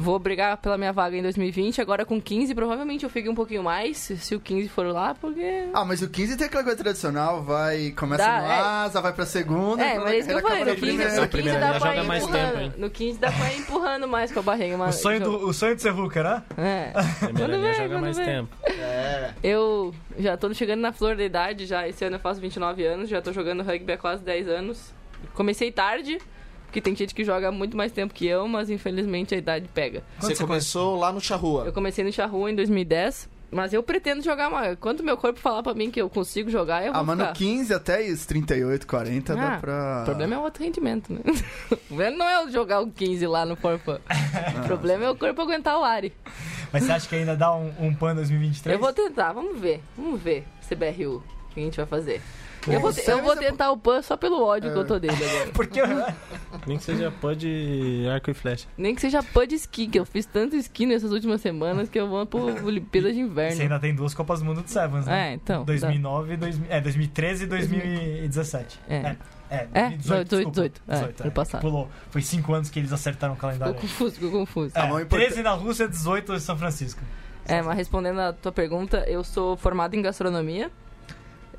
Vou brigar pela minha vaga em 2020. Agora com 15, provavelmente eu fique um pouquinho mais, se, o 15 for lá, porque. Ah, mas o 15 tem aquela coisa tradicional, vai, começa Dá, no é. asa, vai pra segunda. É, mas é isso que eu falei. No 15, primeira. no Na 15 primeira dá pra ir mais empurrando. tempo, hein? no 15 dá pra ir empurrando mais com a barriga. O sonho, do, o sonho de ser hooker, né? É. *laughs* Primeira Quando linha vem, joga quando mais vem. tempo. É. Eu já tô chegando na flor da idade, já esse ano eu faço 29 anos, já tô jogando rugby há quase 10 anos. Comecei tarde, porque tem gente que joga muito mais tempo que eu, mas infelizmente a idade pega. Você começou lá no Charrua. Eu comecei no Charrua em 2010, mas eu pretendo jogar mais. Quando meu corpo falar pra mim que eu consigo jogar, eu vou Ah, mas no ficar. 15 até os 38, 40 dá Ah, pra. O problema é o outro rendimento, né? O *laughs* problema não é eu jogar o 15 lá no Forfã. *laughs* O problema é o corpo aguentar o Ari. Mas você acha que ainda dá um, um PAN 2023? Eu vou tentar, vamos ver. Vamos ver, CBRU, o que a gente vai fazer. Eu vou, te- Você eu vou tentar o PAN só pelo ódio que eu tô dele agora. *laughs* Porque Nem que seja pó de arco e flecha. Nem que seja PAN de esqui, que eu fiz tanto esqui nessas últimas semanas que eu vou pro *laughs* Olimpíadas de você Inverno. ainda tem duas Copas do Mundo de Sevens, né? É, então. 2009 e 2000, é, 2013 e 2017. É. É, é, É, 2018, 18, desculpa. 18, é, ano passado. Pulou. Foi cinco anos que eles acertaram o Ficou calendário. confuso, ficou confuso. É, Ah, mas o importante- 13 na Rússia, 18 em São Francisco. É, mas respondendo a tua pergunta, eu sou formado em gastronomia.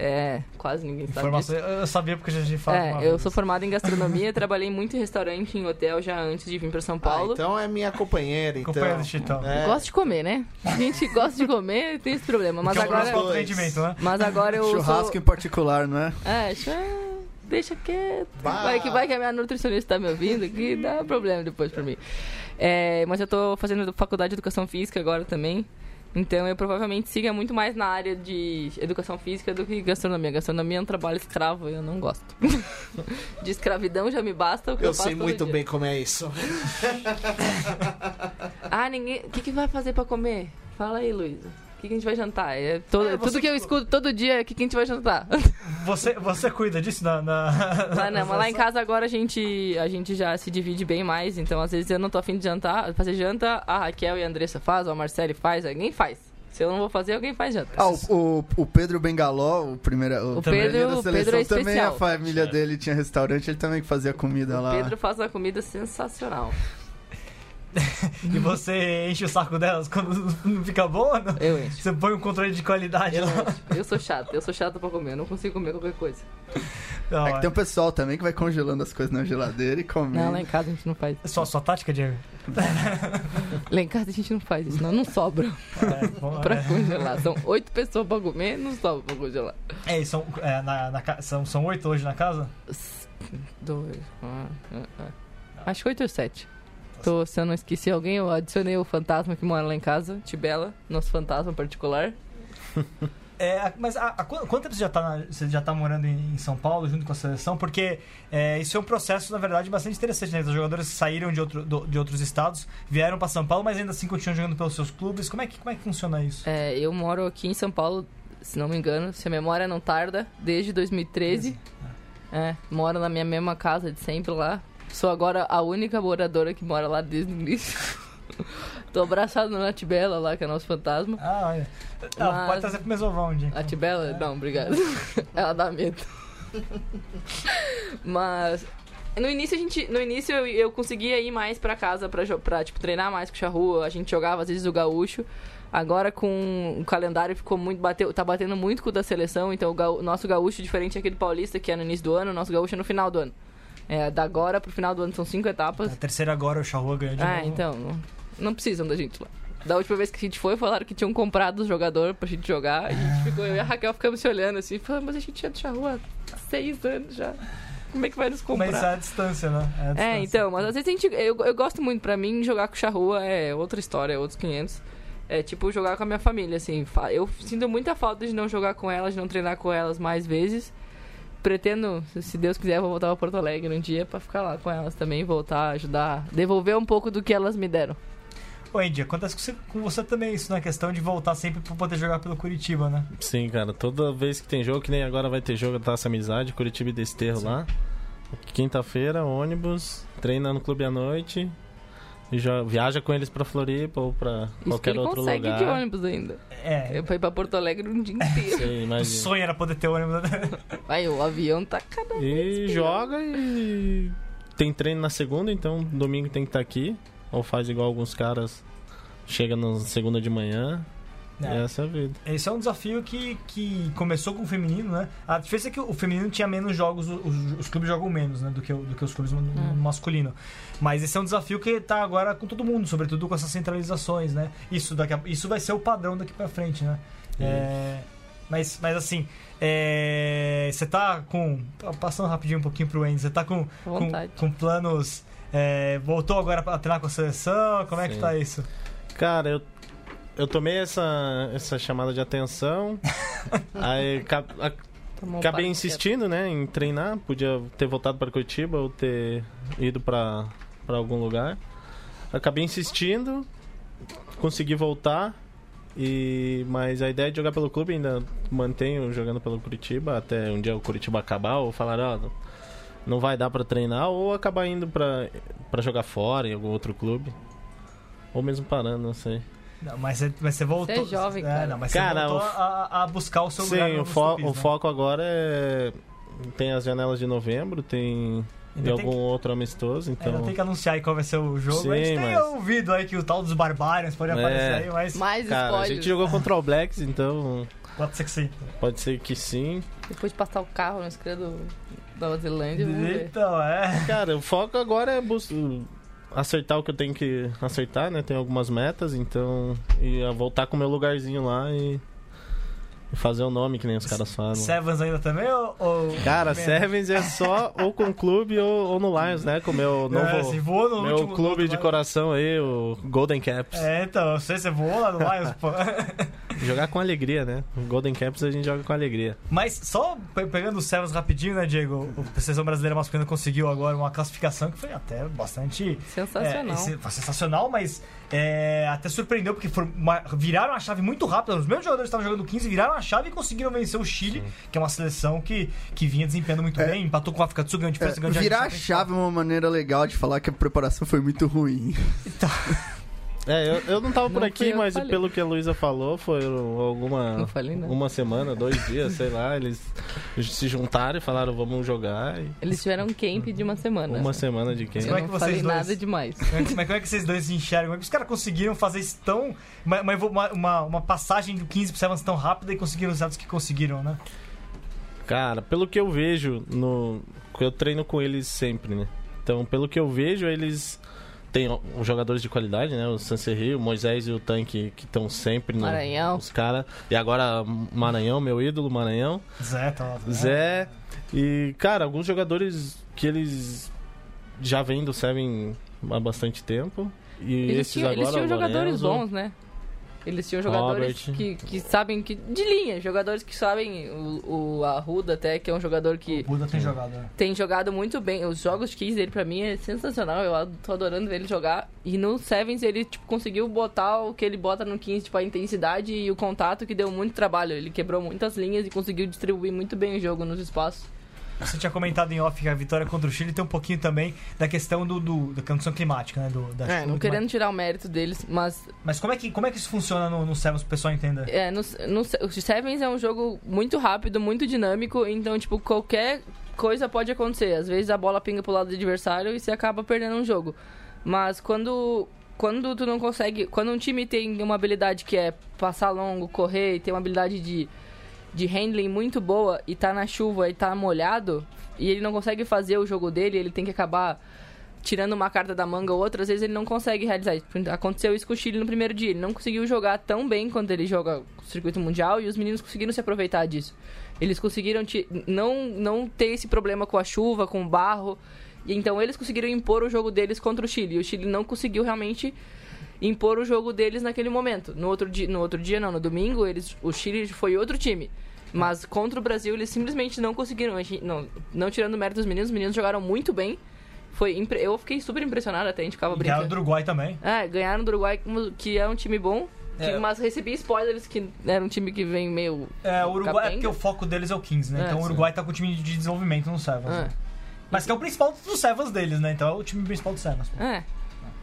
É, quase ninguém sabe disso. Informação, eu sabia porque a gente fala É, eu vez. sou formado em gastronomia, *laughs* trabalhei muito em restaurante, em hotel já antes de vir pra São Ah, Paulo. então é minha companheira, então. Companheiro do Chitão. É. Gosto de comer, né? A gente *laughs* gosta de comer, tem esse problema. Mas Que é agora, alto rendimento, né? mas agora eu Churrasco em sou... particular, não é? É, deixa, deixa quieto. Bah. Vai que vai que a minha nutricionista tá me ouvindo aqui, dá problema depois pra mim. É, mas eu tô fazendo faculdade de educação física agora também. Então eu provavelmente siga muito mais na área de educação física do que gastronomia. Gastronomia é um trabalho escravo e eu não gosto. *laughs* de escravidão já me basta o que eu, Eu sei muito dia. bem como é isso. *laughs* Ah, ninguém. O que, que vai fazer pra comer? Fala aí, Luísa. O que, que a gente vai jantar? É todo- É, você tudo que eu escuto todo dia é o que, que a gente vai jantar. *laughs* Você, você cuida disso na. na... Lá *laughs* não, mas lá em casa agora a gente, a gente já se divide bem mais. Então, às vezes eu não tô afim de jantar, fazer janta, a Raquel e a Andressa faz, ou a Marcele faz, alguém faz. Se eu não vou fazer, alguém faz janta. Ah, o, o, o Pedro Bengaló, o primeiro. O primeiro Pedro- da o Pedro seleção, é também a família dele tinha restaurante, ele também fazia comida o lá. Pedro faz uma comida sensacional. *laughs* E você enche o saco delas quando *laughs* não fica bom não? Eu encho. Você põe um controle de qualidade Eu, lá. encho. eu sou chato, eu sou chato pra comer, eu não consigo comer qualquer coisa. *laughs* Não, É que tem um pessoal também que vai congelando as coisas na geladeira e come. Não, lá em casa a gente não faz. é só, sua tática, Diego? Lá em casa a gente não faz isso, não, não sobra É, bom, pra é. congelar. São oito pessoas pra comer, não sobra pra congelar. É, e são, é, na, na são, são oito hoje na casa? Dois. ah, ah, ah. Acho que oito ou sete. Tô, se eu não esqueci alguém, eu adicionei o fantasma que mora lá em casa, Tibela, nosso fantasma particular. *laughs* É, mas há, há qu- quanto tempo você já tá, na- você já tá morando em, em São Paulo junto com a seleção? Porque é, isso é um processo, na verdade, bastante interessante, né? Os jogadores saíram de, outro, do- de outros estados, vieram para São Paulo, mas ainda assim continuam jogando pelos seus clubes. Como é que, como é que funciona isso? É, eu moro aqui em São Paulo, se não me engano, se a memória não tarda, desde 2013. É, moro na minha mesma casa de sempre lá. Sou agora a única moradora que mora lá desde o início. *laughs* Tô abraçado na Tibela lá, que é nosso fantasma. Ah, olha. Ah, Mas- Pode trazer pro Mesovão dia. A Tibela? Não, obrigado. *laughs* Ela dá medo. *laughs* Mas no início a gente, no início eu, eu conseguia ir mais pra casa pra tipo treinar mais com o Charrua, a gente jogava às vezes o gaúcho. Agora com o calendário ficou muito bateu, tá batendo muito com o da seleção, então o gaú- nosso gaúcho diferente aqui do paulista, que é no início do ano, o nosso gaúcho é no final do ano. É, da agora pro final do ano são cinco etapas. A terceira agora o Charrua ganhou de Ah, novo. então, não, não precisam da gente lá. Da última vez que a gente foi, falaram que tinham comprado os jogadores pra gente jogar. A gente ficou, eu e a Raquel ficamos se olhando assim, falando, mas a gente é do Charrua há seis anos já. Como é que vai nos comprar? Mas é a distância, né? É, a É, distância. então, mas às vezes a gente. Eu, eu gosto muito, pra mim, jogar com o Charrua é outra história, é outros 500. É tipo jogar com a minha família, assim. Eu sinto muita falta de não jogar com elas, de não treinar com elas mais vezes. Pretendo, se- Deus quiser, vou voltar pra Porto Alegre um dia pra ficar lá com elas também, voltar, ajudar, devolver um pouco do que elas me deram. Ô, Andy, acontece com você, com você também isso, na questão de voltar sempre pra poder jogar pelo Curitiba, né? Sim, cara. Toda vez que tem jogo, que nem agora vai ter jogo da Taça Amizade, Curitiba e Desterro lá. Quinta-feira, ônibus, treina no clube à noite. E já viaja com eles pra Floripa ou pra Isso que qualquer ele outro consegue lugar. de ônibus ainda. É. Eu fui pra Porto Alegre um dia inteiro. *laughs* Sei, O sonho era poder ter ônibus. *laughs* Vai, o avião tá cada E joga e tem treino na segunda, então domingo tem que estar aqui. ou faz igual alguns caras, chega na segunda de manhã. É. Essa é a vida. Esse é um desafio que, que começou com o feminino, né? A diferença é que o feminino tinha menos jogos, os, os clubes jogam menos, né? Do que, do que os clubes no, no Hum. masculino. Mas esse é um desafio que tá agora com todo mundo, sobretudo com essas centralizações, né? Isso, daqui a- isso vai ser o padrão daqui pra frente, né? É, mas, mas assim, é, você tá com. Passando rapidinho um pouquinho pro Enzo, você tá com, com, com planos. é, voltou agora a treinar com a seleção? Como é que Sim. tá isso? Cara, eu, eu tomei essa, essa chamada de atenção. *laughs* aí a- Tomou acabei insistindo, né, em treinar. Podia ter voltado para Curitiba ou ter ido para para algum lugar. Acabei insistindo, consegui voltar. E mas a ideia de jogar pelo clube ainda mantenho jogando pelo Curitiba até um dia o Curitiba acabar ou falar, ó, não- não vai dar para treinar ou acabar indo para para jogar fora em algum outro clube. Ou mesmo parando, não sei. Não, mas, você, mas você voltou. Você é jovem, cara. não, mas Cara, você voltou o- a, a buscar o seu lugar Sim, o, fo Tupis, o né? foco agora é. Tem as janelas de novembro, tem. Ainda e tem algum que- outro amistoso, então. Ainda tem que anunciar aí qual vai ser o jogo. Sim, a gente tem mas- ouvido aí que o tal dos Barbarians pode É. aparecer aí, mas Mais Cara, a gente jogou contra o Blacks, então pode ser que sim. pode ser que sim. Depois de passar o carro na esquerda do da Nova Zelândia. Então, é. Cara, o foco agora é bus- acertar o que eu tenho que acertar, né? Tem algumas metas, então. E voltar com o meu lugarzinho lá e. e fazer o nome que nem os caras falam. Sevens ainda também ou. ou- Cara? Sevens é só *laughs* ou com o clube ou, ou no Lions, né? Com o meu novo. É, se voou no meu último clube de coração aí, o Golden Caps. É, então, eu sei, você voou lá no Lions, pô. *laughs* Jogar com alegria, né? O Golden Caps a gente joga com alegria. Mas só pe- pegando os Sevens rapidinho, né, Diego? A seleção brasileira masculina conseguiu agora uma classificação que foi até bastante Sensacional. É, esse- foi sensacional, mas é, até surpreendeu porque foram uma- viraram a chave muito rápido. Os mesmos jogadores estavam jogando 15 viraram a chave e conseguiram vencer o Chile, que é uma seleção que, que vinha desempenhando muito bem, empatou com a África do Sul, ganhou de É, França, ganhou de virar a chave é uma maneira legal de falar que a preparação foi muito ruim. É, eu, eu não tava por Não aqui, que mas pelo que a Luísa falou, foi alguma. Não falei nada. Uma semana, dois dias, sei lá. Eles se juntaram e falaram, vamos jogar. E Eles tiveram um camp de uma semana. uma semana de? Eu Como é não que vocês falei dois- nada demais. *laughs* Mas como é que vocês dois se enxergam? Como é que os caras conseguiram fazer isso tão. Uma, uma, uma, uma passagem do 15 pro 7 tão rápida e conseguiram os dados que conseguiram, né? Cara, pelo que eu vejo, no eu treino com eles sempre, né? Então, pelo que eu vejo, eles têm ó, os jogadores de qualidade, né? O Sancerri, o Moisés e o Tanque, que estão sempre no, Maranhão. Os caras. E agora, Maranhão, meu ídolo, Maranhão. Zé, tá lá. Zé. E, cara, alguns jogadores que eles já vêm do Seven há bastante tempo. E Eles esses tinham, agora, eles tinham jogadores Lorenzo, bons, né? Eles tinham jogadores Robert. que, que sabem que. De linha, jogadores que sabem. O, o Arruda até, que é um jogador que O Buda tem jogado, né? tem jogado muito bem. Os jogos de 15 dele pra mim é sensacional. Eu tô adorando ver ele jogar. E no Sevens ele tipo, conseguiu botar o que ele bota no 15, tipo, a intensidade e o contato que deu muito trabalho. Ele quebrou muitas linhas e conseguiu distribuir muito bem o jogo nos espaços. Você tinha comentado em off que a vitória contra o Chile tem um pouquinho também da questão do, do- da condição climática, né? Do, da É, não querendo tirar o mérito deles, mas Mas como é que, como é que isso funciona no, no Sevens pro pessoal entender? É, no, no, o Sevens é um jogo muito rápido, muito dinâmico, então, tipo, qualquer coisa pode acontecer. Às vezes a bola pinga pro lado do adversário e você acaba perdendo um jogo. Mas quando, quando tu não consegue... Quando um time tem uma habilidade que é passar longo, correr, e tem uma habilidade de, de handling muito boa e tá na chuva e tá molhado, e ele não consegue fazer o jogo dele, ele tem que acabar tirando uma carta da manga ou outra, às vezes ele não consegue realizar. Aconteceu isso com o Chile no primeiro dia. Ele não conseguiu jogar tão bem quanto ele joga o circuito mundial e os meninos conseguiram se aproveitar disso. Eles conseguiram não, não ter esse problema com a chuva, com o barro. E então eles conseguiram impor o jogo deles contra o Chile. E o Chile não conseguiu realmente impor o jogo deles naquele momento. No outro dia, no outro dia não, no domingo, eles, o Chile foi outro time. Mas contra o Brasil eles simplesmente não conseguiram. A gente- Não, não tirando o mérito dos meninos, os meninos jogaram muito bem. Foi impre- eu fiquei super impressionado até, a gente ficava E ganharam brincando. do Uruguai também. É, ganharam do Uruguai, que é um time bom. que- É. Mas recebi spoilers que era um time que vem meio. É, o Uruguai é Capenga. porque o foco deles é o 15, né? É, então o. Uruguai tá com o time de desenvolvimento no Sevens. Ah, né? Mas que é o principal dos Sevens deles, né? Então é o time principal do Sevens. é.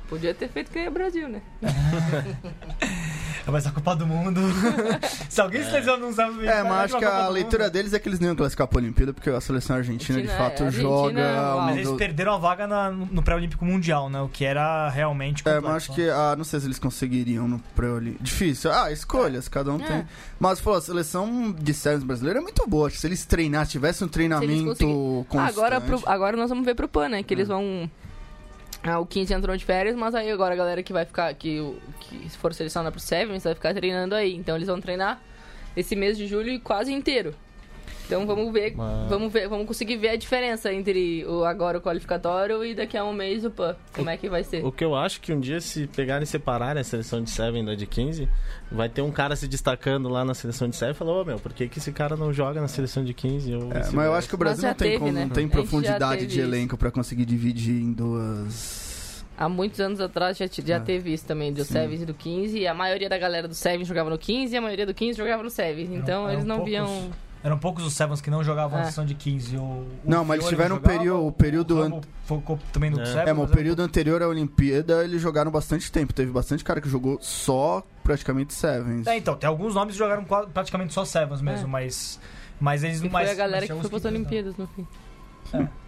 Podia ter feito que o Brasil, né? *laughs* vai ser a Copa do Mundo. *laughs* se alguém se lesiona num Sevens É, mas acho que a leitura deles é que eles não iam classificar pra Olimpíada, porque a seleção argentina, de Argentina, fato, é, Argentina, joga. uau. Mas eles perderam a vaga na- no pré-olímpico mundial, né? O que era realmente É, complexo. mas acho que, ah, não sei se eles conseguiriam no pré-olímpico. Difícil. Ah, escolhas, cada um É. tem. Mas, pô, a seleção de séries brasileira é muito boa. Acho que Se eles treinassem, tivessem um treinamento conseguirem- constante... Agora, pro- agora nós vamos ver pro PAN, né? Que eles vão. Ah, o 15 entrou de férias, mas aí agora a galera que vai ficar. Que, que se for selecionar pro Sevens vai ficar treinando aí. Então eles vão treinar esse mês de julho quase inteiro. Então vamos ver, Mas- vamos ver, vamos conseguir ver a diferença entre o agora o qualificatório e daqui a um mês o PAN. Como é que vai ser? O que eu acho que um dia, se pegarem e separarem a seleção de 7 da de 15, vai ter um cara se destacando lá na seleção de 7 e falou, ô meu, por que, que esse cara não joga na seleção de 15? Ou É, vice-versa?" mas eu acho que o Brasil não tem, teve, como- né? não tem profundidade de elenco pra conseguir dividir em duas... Há muitos anos atrás já, já É. teve isso também, do. Sevens e do 15. E a maioria da galera do Sevens jogava no 15 e a maioria do 15 jogava no Sevens. Então eram eles não poucos. viam. Eram poucos os Sevens que não jogavam na É. sessão de 15. O, o Não, mas eles tiveram um período- o período o Rambo focou também no É. Sevens. É, mas o mas período anterior à Olimpíada, eles jogaram bastante tempo. Teve bastante cara que jogou só praticamente Sevens. É, então, tem alguns nomes que jogaram praticamente só Sevens mesmo, É. mas. Mas eles não foi mais. a galera que foi as. Olimpíadas no fim.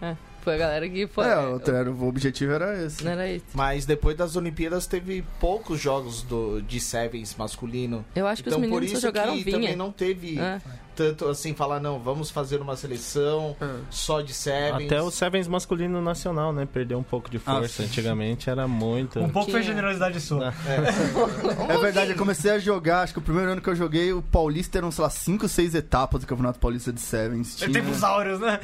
É. Foi a galera que foi. É, o, era- o objetivo era esse. Não era isso. Mas depois das Olimpíadas teve poucos jogos do, de Sevens masculino. Eu acho que Então os por meninos isso só jogaram que vinha. também não teve É. tanto assim, falar, não, vamos fazer uma seleção só de Sevens. Até o Sevens masculino nacional, né? Perdeu um pouco de força. Ah. Antigamente era muito. Um pouco foi Tinha. generosidade sua. *laughs* É verdade, eu comecei a jogar, acho que o primeiro ano que eu joguei, o Paulista eram, sei lá, 5, 6 etapas do Campeonato Paulista de Sevens. Tem Tempos áureos, né?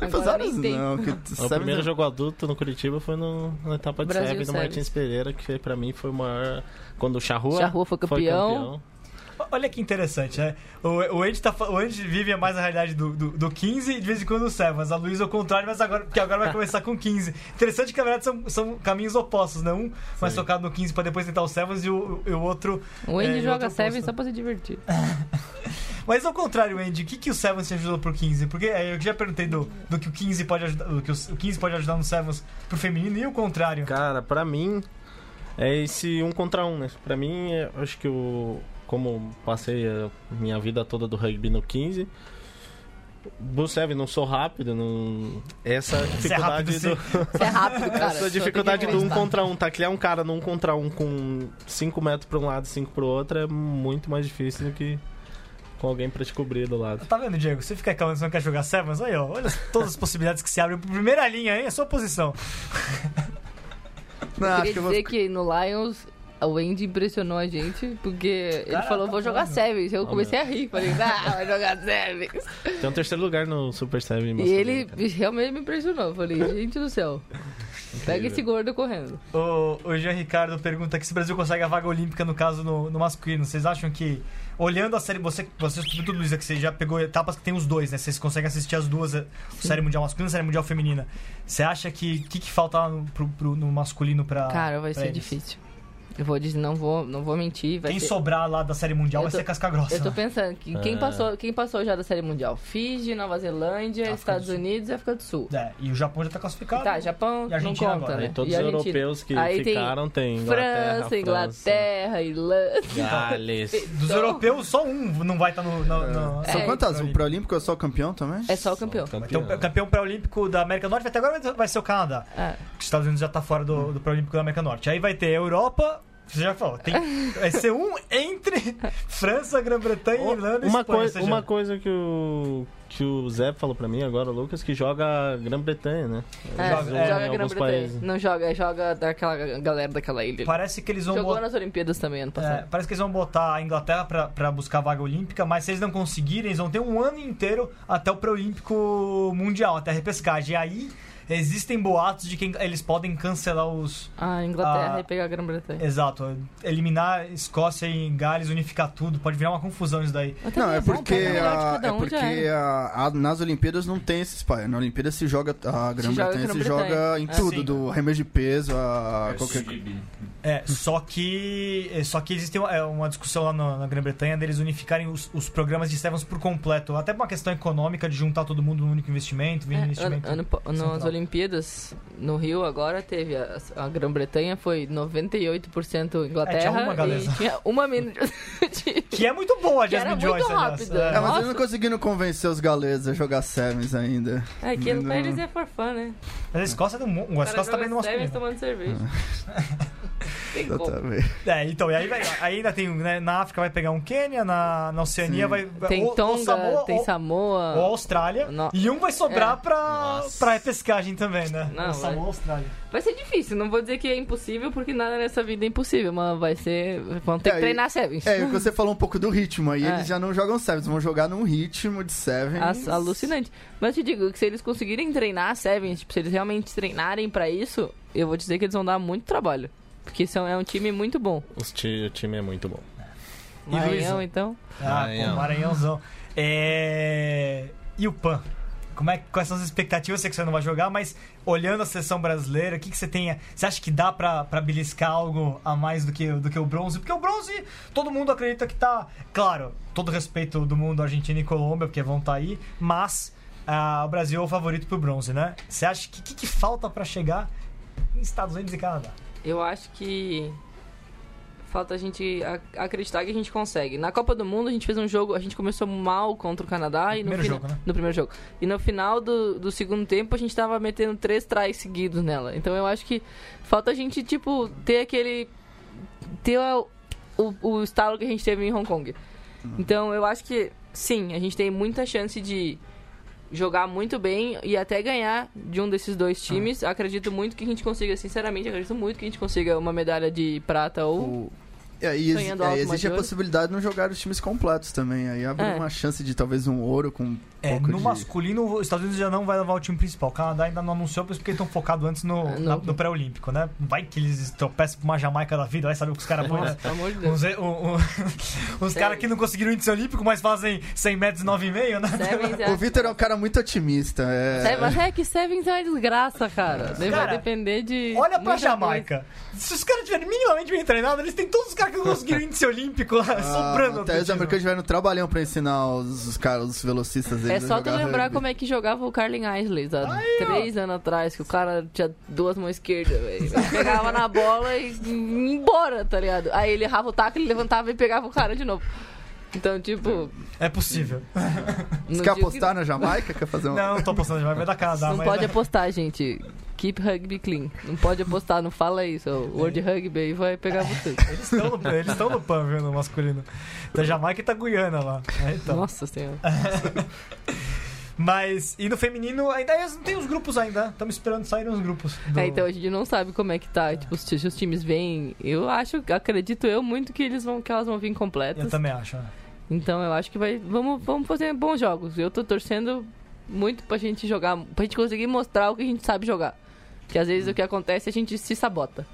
Agora Pesadas nem tem. não, que O Sevens primeiro é- jogo adulto no Curitiba foi no, na etapa de Brasil Sevens do. Martins Pereira, que pra mim foi o maior. Quando o Charrua, Charrua foi campeão. Olha que interessante, né? O, o, Andy tá, o Andy vive mais a realidade do, do, do 15 e de vez em quando o Sevens. A Luísa é o contrário, mas agora, porque agora vai começar com 15. Interessante que na verdade são, são caminhos opostos, né? Um mais focado no 15 pra depois tentar o Sevens e o, e o outro. O Andy É, joga Sevens só pra se divertir. *laughs* Mas ao contrário, Andy, o que, que o Sevens te ajudou pro 15? Porque é, eu já perguntei do, do que o 15 pode ajudar, do que o, o 15 pode ajudar no Sevens pro feminino e o contrário. Cara, pra mim é esse um contra um, né? Pra mim, é- acho que o. Como passei a minha vida toda do rugby no 15. Do Seven, não sou rápido, não. Essa Você é rápido, dificuldade do. *laughs* Você é rápido, cara. Essa dificuldade que do um contra um, tá? Criar um cara num contra um com 5 metros pra um lado e 5 pro outro é muito mais difícil do que com alguém pra te cobrir do lado. Tá vendo, Diego? Você fica calando, você não quer jogar Sevens? Aí, ó. Olha todas as possibilidades que se abrem. Primeira linha, hein? É sua posição. Não, Eu acho queria que eu vou dizer que no Lions o Andy impressionou a gente, porque ele falou, tá vou jogar. Sevens. Eu comecei a rir, falei, ah, vai jogar Sevens. Tem um terceiro lugar no Super Seven E ele cara. realmente me impressionou. Falei, gente do céu, pega esse gordo correndo. O, o Jean Ricardo pergunta aqui se o Brasil consegue a vaga olímpica, no caso, no, no masculino. Vocês acham que, olhando a série, você, você sobretudo, Luísa, que você já pegou etapas que tem os dois, né? Vocês conseguem assistir as duas, a série mundial masculina e a série mundial feminina. Você acha que o que, que falta lá no, pro- pro- no masculino pra. Cara, vai pra ser eles? difícil. Eu vou dizer, não vou, não vou mentir. Vai Quem ser... sobrar lá da série mundial Eu vai tô- ser casca grossa. Eu tô né? pensando que quem, É. passou, quem passou já da Série Mundial? Fiji, Nova Zelândia, África Estados. Unidos e África do Sul. É, e o Japão já tá classificado. Tá, Japão E não Argentina conta, agora, né? Todos E os Argentina. europeus que Aí ficaram tem Inglaterra, França, Inglaterra, Irlanda. Gales. Dos Então- europeus, só um não vai estar no. no, no- São É. quantas? O pré-olímpico é só campeão também? É só o campeão. Então, o campeão pré-olímpico da América do Norte até agora vai- vai ser o Canadá. É. Os Estados Unidos já tá fora do, do pré-olímpico da América do Norte. Aí vai ter a Europa. Você já falou, tem, *laughs* vai ser um entre França, Grã-Bretanha, Irlanda e Uma, Espanha. coi ou seja, uma coisa que o, que o Zé falou pra mim agora, o Lucas, que joga Grã-Bretanha, né? É, Joga- joga, é, em alguns Grã-Bretanha. países. Não joga, joga daquela galera daquela ilha. Parece que eles vão Jogou botar. nas Olimpíadas também ano É, passado. parece que eles vão botar a Inglaterra pra, pra buscar a vaga olímpica, mas se eles não conseguirem, eles vão ter um ano inteiro até o pré-olímpico mundial, até a repescagem. E aí existem boatos de que eles podem cancelar os. A Inglaterra Ah. e pegar a Grã-Bretanha. Exato, eliminar Escócia e Gales, unificar tudo, pode virar uma confusão isso daí. Não, é bom, porque, a- é um, porque a- a- nas Olimpíadas não tem esses pais. Na Olimpíada se joga a Grã-Bretanha se Grã-Bretanha. joga em É. tudo, Sim. do arremesso de peso a qualquer coisa. É, só que só que existe uma, é, uma discussão lá na, na Grã-Bretanha deles unificarem os, os programas de Sevens por completo, até por uma questão econômica de juntar todo mundo num único investimento, vir É, investimento. ano, ano. Olimpíadas no Rio agora teve a, a Grã-Bretanha foi 98% Inglaterra É, tinha uma galesa. e tinha uma mina *laughs* de... Que é muito boa a Que era Jasmine muito Joyce, aliás. rápida. É. É, mas Nossa. eles não conseguiram convencer os galeses a jogar Sevens ainda. É, pra Não. eles é for fun, né? Mas a Escócia, é a Escócia também não Sevens masculino. tomando cerveja. *laughs* Tem como. Exatamente. É, então, e aí, vai, aí ainda tem, né, na África vai pegar um Quênia, na, na Oceania Sim. vai... Tem ou- ou Tonga, Samoa, tem ou- Samoa. Ou Austrália. No- E um vai sobrar É. pra, pra repescagem também, né? Não, Samoa vai. ou Austrália. Vai ser difícil, não vou dizer que é impossível, porque nada nessa vida é impossível, mas vai ser. Vão ter É, que e- treinar Sevens. É, e você falou um pouco do ritmo aí, É. eles já não jogam Sevens, vão jogar num ritmo de Sevens. As- Alucinante. Mas eu te digo que se eles conseguirem treinar Sevens, tipo, se eles realmente treinarem pra isso, eu vou dizer que eles vão dar muito trabalho. Porque são, é um time muito bom. Os ti- o time é muito bom. E Maranhão, Luizão? então. Ah, Maranhão. pô, Maranhãozão. É... E o PAN? Como é, quais são as expectativas? Eu sei que você não vai jogar, mas olhando a seleção brasileira, o que, que você tem? Você acha que dá pra, pra beliscar algo a mais do que, do que o bronze? Porque o bronze, todo mundo acredita que tá. Claro, todo respeito do mundo, Argentina e Colômbia, porque vão estar aí, mas ah, o Brasil é o favorito pro bronze, né? Você acha que o que, que falta pra chegar em Estados Unidos e Canadá? Eu acho que falta a gente ac- acreditar que a gente consegue. Na Copa do Mundo a gente fez um jogo, a gente começou mal contra o Canadá e no primeiro jogo, né? no primeiro jogo. E no final do, do segundo tempo a gente tava metendo três tries seguidos nela. Então eu acho que falta a gente tipo ter aquele ter o, o, o estalo que a gente teve em Hong Kong. Então eu acho que sim, a gente tem muita chance de jogar muito bem e até ganhar de um desses dois times. Acredito muito que a gente consiga, sinceramente, acredito muito que a gente consiga uma medalha de prata ou O- e exi- Sonhando é, existe a possibilidade de não jogar os times completos também. Aí abre É. uma chance de talvez um ouro com um É, pouco no de... masculino, os Estados Unidos já não vai levar o time principal. O Canadá ainda não anunciou, porque estão focados antes no, É, na- no- no pré-olímpico, né? Vai que eles tropeçam pra uma Jamaica da vida, vai saber o que os caras põem, né? Nossa, pelo amor de Deus. Uns, um- um- os *laughs* caras que não conseguiram índice olímpico, mas fazem 100 metros e 9,5, né? Sevens *laughs* é... O Vitor é um cara muito otimista. É... Mas é que Sevens é uma desgraça, cara. Daí Cara, vai depender de. Olha pra Jamaica. Se os caras tiverem minimamente bem treinados, eles têm todos os caras que não conseguiram índice olímpico lá, Ah, sobrando. até os americanos tiveram um trabalhão pra ensinar os, os caras, os velocistas. É só tu lembrar rugby. como é que jogava o Carlin Isley há três anos atrás, que o cara tinha duas mãos esquerdas, velho. Pegava na bola e ia embora, tá ligado? Aí ele errava o taco, ele levantava e pegava o cara de novo. Então, tipo. É possível. Você quer dia que- apostar na Jamaica? Quer fazer um... Não, não tô apostando, vai dar Canadá, Não mas... pode apostar, gente. Keep rugby clean. Não pode apostar, não fala isso. O World Rugby aí vai pegar vocês. Eles estão no, eles no PAN, viu, no masculino. Da Jamaica e da Guiana lá. É, então. Nossa senhora. *laughs* Mas, e no feminino, ainda não tem os grupos ainda. Estamos esperando sair os grupos. do- É, então a gente não sabe como é que tá. Tipo, se os times vêm. Eu acho, acredito eu muito que eles vão, que elas vão vir Eu completas. também acho. né? Então eu acho que vai. Vamos, vamos fazer bons jogos. Eu tô torcendo muito pra gente jogar. Pra gente conseguir mostrar o que a gente sabe jogar. Que às vezes o que acontece é a gente se sabota.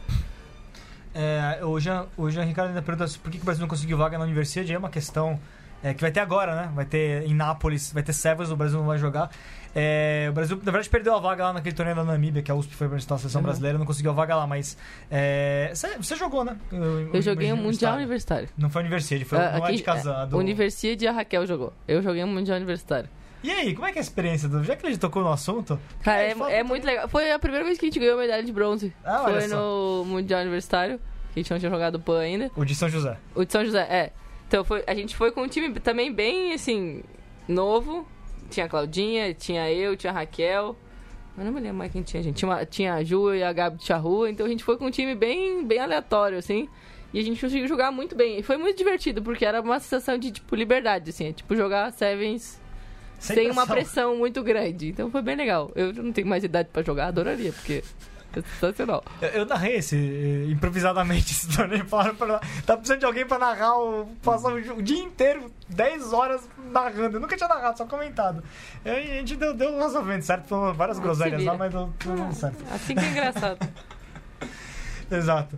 É, o, Jean, o Jean Ricardo ainda pergunta por que, o Brasil não conseguiu vaga na universidade. É uma questão é, que vai ter agora, né? Vai ter em Nápoles, vai ter Sevens, o Brasil não vai jogar. É, o Brasil, na verdade, perdeu a vaga lá naquele torneio da Namíbia, que a USP foi representar a seleção brasileira, não conseguiu a vaga lá, mas. é, você, você jogou, né? Eu joguei um Mundial Universitário. Não foi universidade, foi não é aqui- de casado. Universidade e a Raquel jogou. Eu joguei um Mundial Universitário. E aí, como é que é a experiência? Do... Já que a gente tocou no assunto. Cara, É, é, é muito legal. Foi a primeira vez que a gente ganhou medalha de bronze. Ah, Foi no Mundial Universitário, que a gente não tinha jogado PAN ainda. O de São José. O de São José, é. Então foi, a gente foi com um time também bem, assim, novo. Tinha a Claudinha, tinha eu, tinha a Raquel. Eu não me lembro mais quem tinha, gente. Tinha, uma- tinha a Ju e a Gabi de Charrua. Então a gente foi com um time bem, bem aleatório, assim. E a gente conseguiu jogar muito bem. E foi muito divertido, porque era uma sensação de, tipo, liberdade, assim. é Tipo, jogar Sevens sem, uma pressão muito grande. Então foi bem legal. Eu não tenho mais idade pra jogar, adoraria, porque é sensacional. Eu, eu narrei esse eh, improvisadamente *laughs* esse torneio. Falaram pra, tá precisando de alguém pra narrar o. Passar o, dia inteiro, 10 horas narrando. Eu nunca tinha narrado, só comentado. A gente deu, deu um razoamento, certo? Foram várias Ah, groselhas se lá, mas deu deu tudo certo. Assim que é engraçado. *laughs* Exato.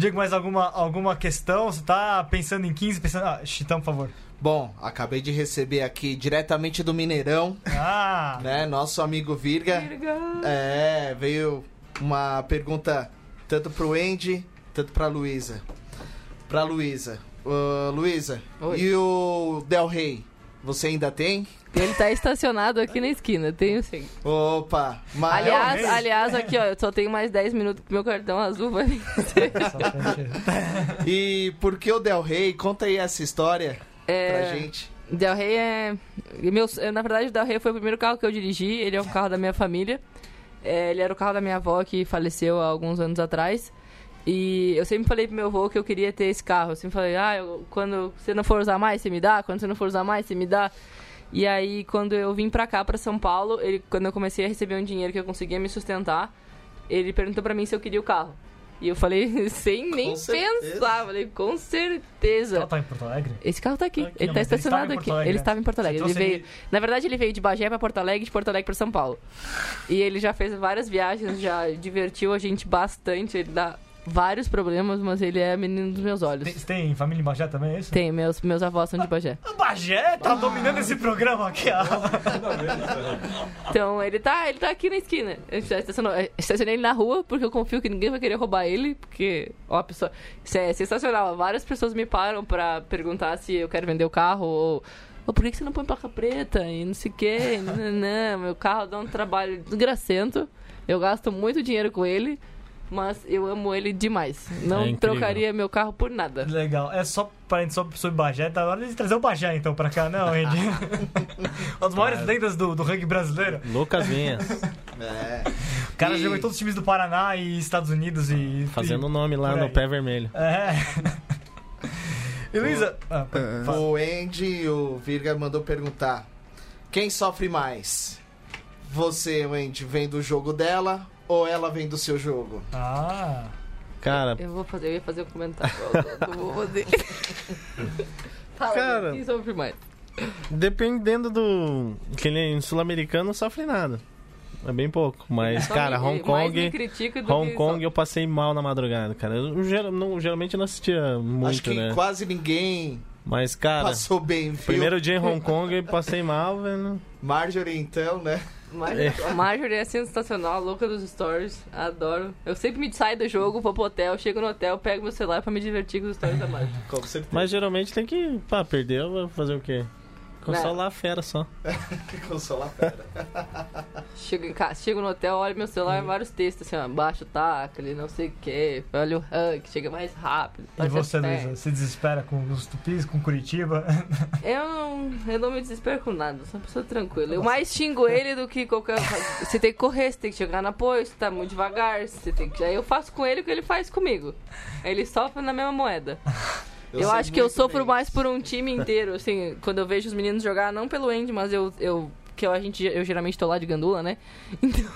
Diego, mais alguma, alguma questão? Você tá pensando em 15? Pensando... Ah, Chitão, por favor. Bom, acabei de receber aqui diretamente do Mineirão, Ah! né? Nosso amigo Virga. É, veio uma pergunta tanto pro Andy, tanto pra Luísa. Pra Luísa. Ô, Luísa, e o Del Rey? Você ainda tem? Ele tá estacionado aqui na esquina, tenho sim. Opa, mas Aliás, realmente? aliás, aqui, ó, eu só tenho mais 10 minutos pro meu cartão azul vai vencer. Pra *laughs* e por que o Del Rey? Conta aí essa história pra É, gente. Del Rey é. Meu, na verdade, o Del Rey foi o primeiro carro que eu dirigi. Ele é um carro da minha família. É, ele era o carro da minha avó que faleceu há alguns anos atrás. E eu sempre falei pro meu avô que eu queria ter esse carro. Eu sempre falei, ah, eu- quando você não for usar mais, você me dá? Quando você não for usar mais, você me dá? E aí, quando eu vim pra cá, pra São Paulo, ele, quando eu comecei a receber um dinheiro que eu conseguia me sustentar, ele perguntou pra mim se eu queria o carro. E eu falei, *laughs* sem nem certeza. pensar. Falei, com certeza. Ela tá em Porto Alegre? Esse carro tá aqui. Tá aqui, ele não, tá ele estava estacionado em aqui. Porto Alegre, ele né? estava em Porto Alegre. Ele veio. ele- Na verdade, ele veio de Bagé pra Porto Alegre, de Porto Alegre pra São Paulo. E ele já fez várias viagens, já divertiu a gente bastante. Ele dá vários problemas, mas ele é menino dos meus olhos. Tem, tem família em Bagé também, é isso? Tem, meus, meus avós são de Bagé. O Bagé tá dominando esse programa aqui, ó. Então, ele tá, ele tá aqui na esquina. Eu estacionei ele na rua, porque eu confio que ninguém vai querer roubar ele, porque, ó, a pessoa... Isso é sensacional. Várias pessoas me param pra perguntar se eu quero vender o carro, ou... ou por que que você não põe placa preta? E não sei o quê. *laughs* Não, não, meu carro dá um trabalho desgracento. Eu gasto muito dinheiro com ele, mas eu amo ele demais. Não É trocaria meu carro por nada. Legal. É só para gente sobre, sobre Bagé. Tá na hora de trazer o Bagé, então, pra cá, não, Andy? *laughs* Uma das maiores lendas do, do rugby brasileiro. Lucas Vinhas, *laughs* É. O cara E- jogou em todos os times do Paraná e Estados Unidos e... fazendo e, nome lá no pé vermelho. É. *laughs* E Luísa... Ah, pode- fala. O Andy, o Virga mandou perguntar: quem sofre mais? Você, Andy, vem do jogo dela ou ela vem do seu jogo? Ah... Cara, Eu vou fazer, eu ia fazer um comentário. Eu vou fazer. *laughs* Fala, Cara. quem sofre mais? dependendo do. Que nem sul-americano não sofre nada. É bem pouco. Mas, Só cara, me- Hong Kong. Hong Kong só- eu passei mal na madrugada, cara. Eu geral- não- geralmente não assistia muito, Acho que né? quase ninguém Mas, cara, passou bem, viu? primeiro dia em Hong *laughs* Kong eu passei mal, velho. Marjorie, então, né? Marjorie, A Marjorie é sensacional, a louca dos stories. Adoro. Eu sempre me saio do jogo, vou pro hotel, chego no hotel, pego meu celular pra me divertir com os stories da Marjorie. Mas geralmente tem que. Pá, perdeu, fazer o quê? Consolar a fera só. *laughs* Consolar a fera. *laughs* Chego em casa, chego no hotel, olho meu celular, vários textos assim, ó, baixo não sei o que, olha o rank, chega mais rápido. E você, Luísa? Se desespera com os tupis, com Curitiba? *laughs* Eu não, eu não me desespero com nada, sou uma pessoa tranquila. Eu mais xingo ele do que qualquer. Você tem que correr, você tem que chegar apoio, você tá muito devagar, você tem que. Aí eu faço com ele o que ele faz comigo. Ele sofre na mesma moeda. Eu, acho que eu sofro mais isso. por um time inteiro, assim, quando eu vejo os meninos jogar, não pelo Andy, mas eu. eu que eu, a gente, eu geralmente tô lá de gandula, né? *laughs* Então,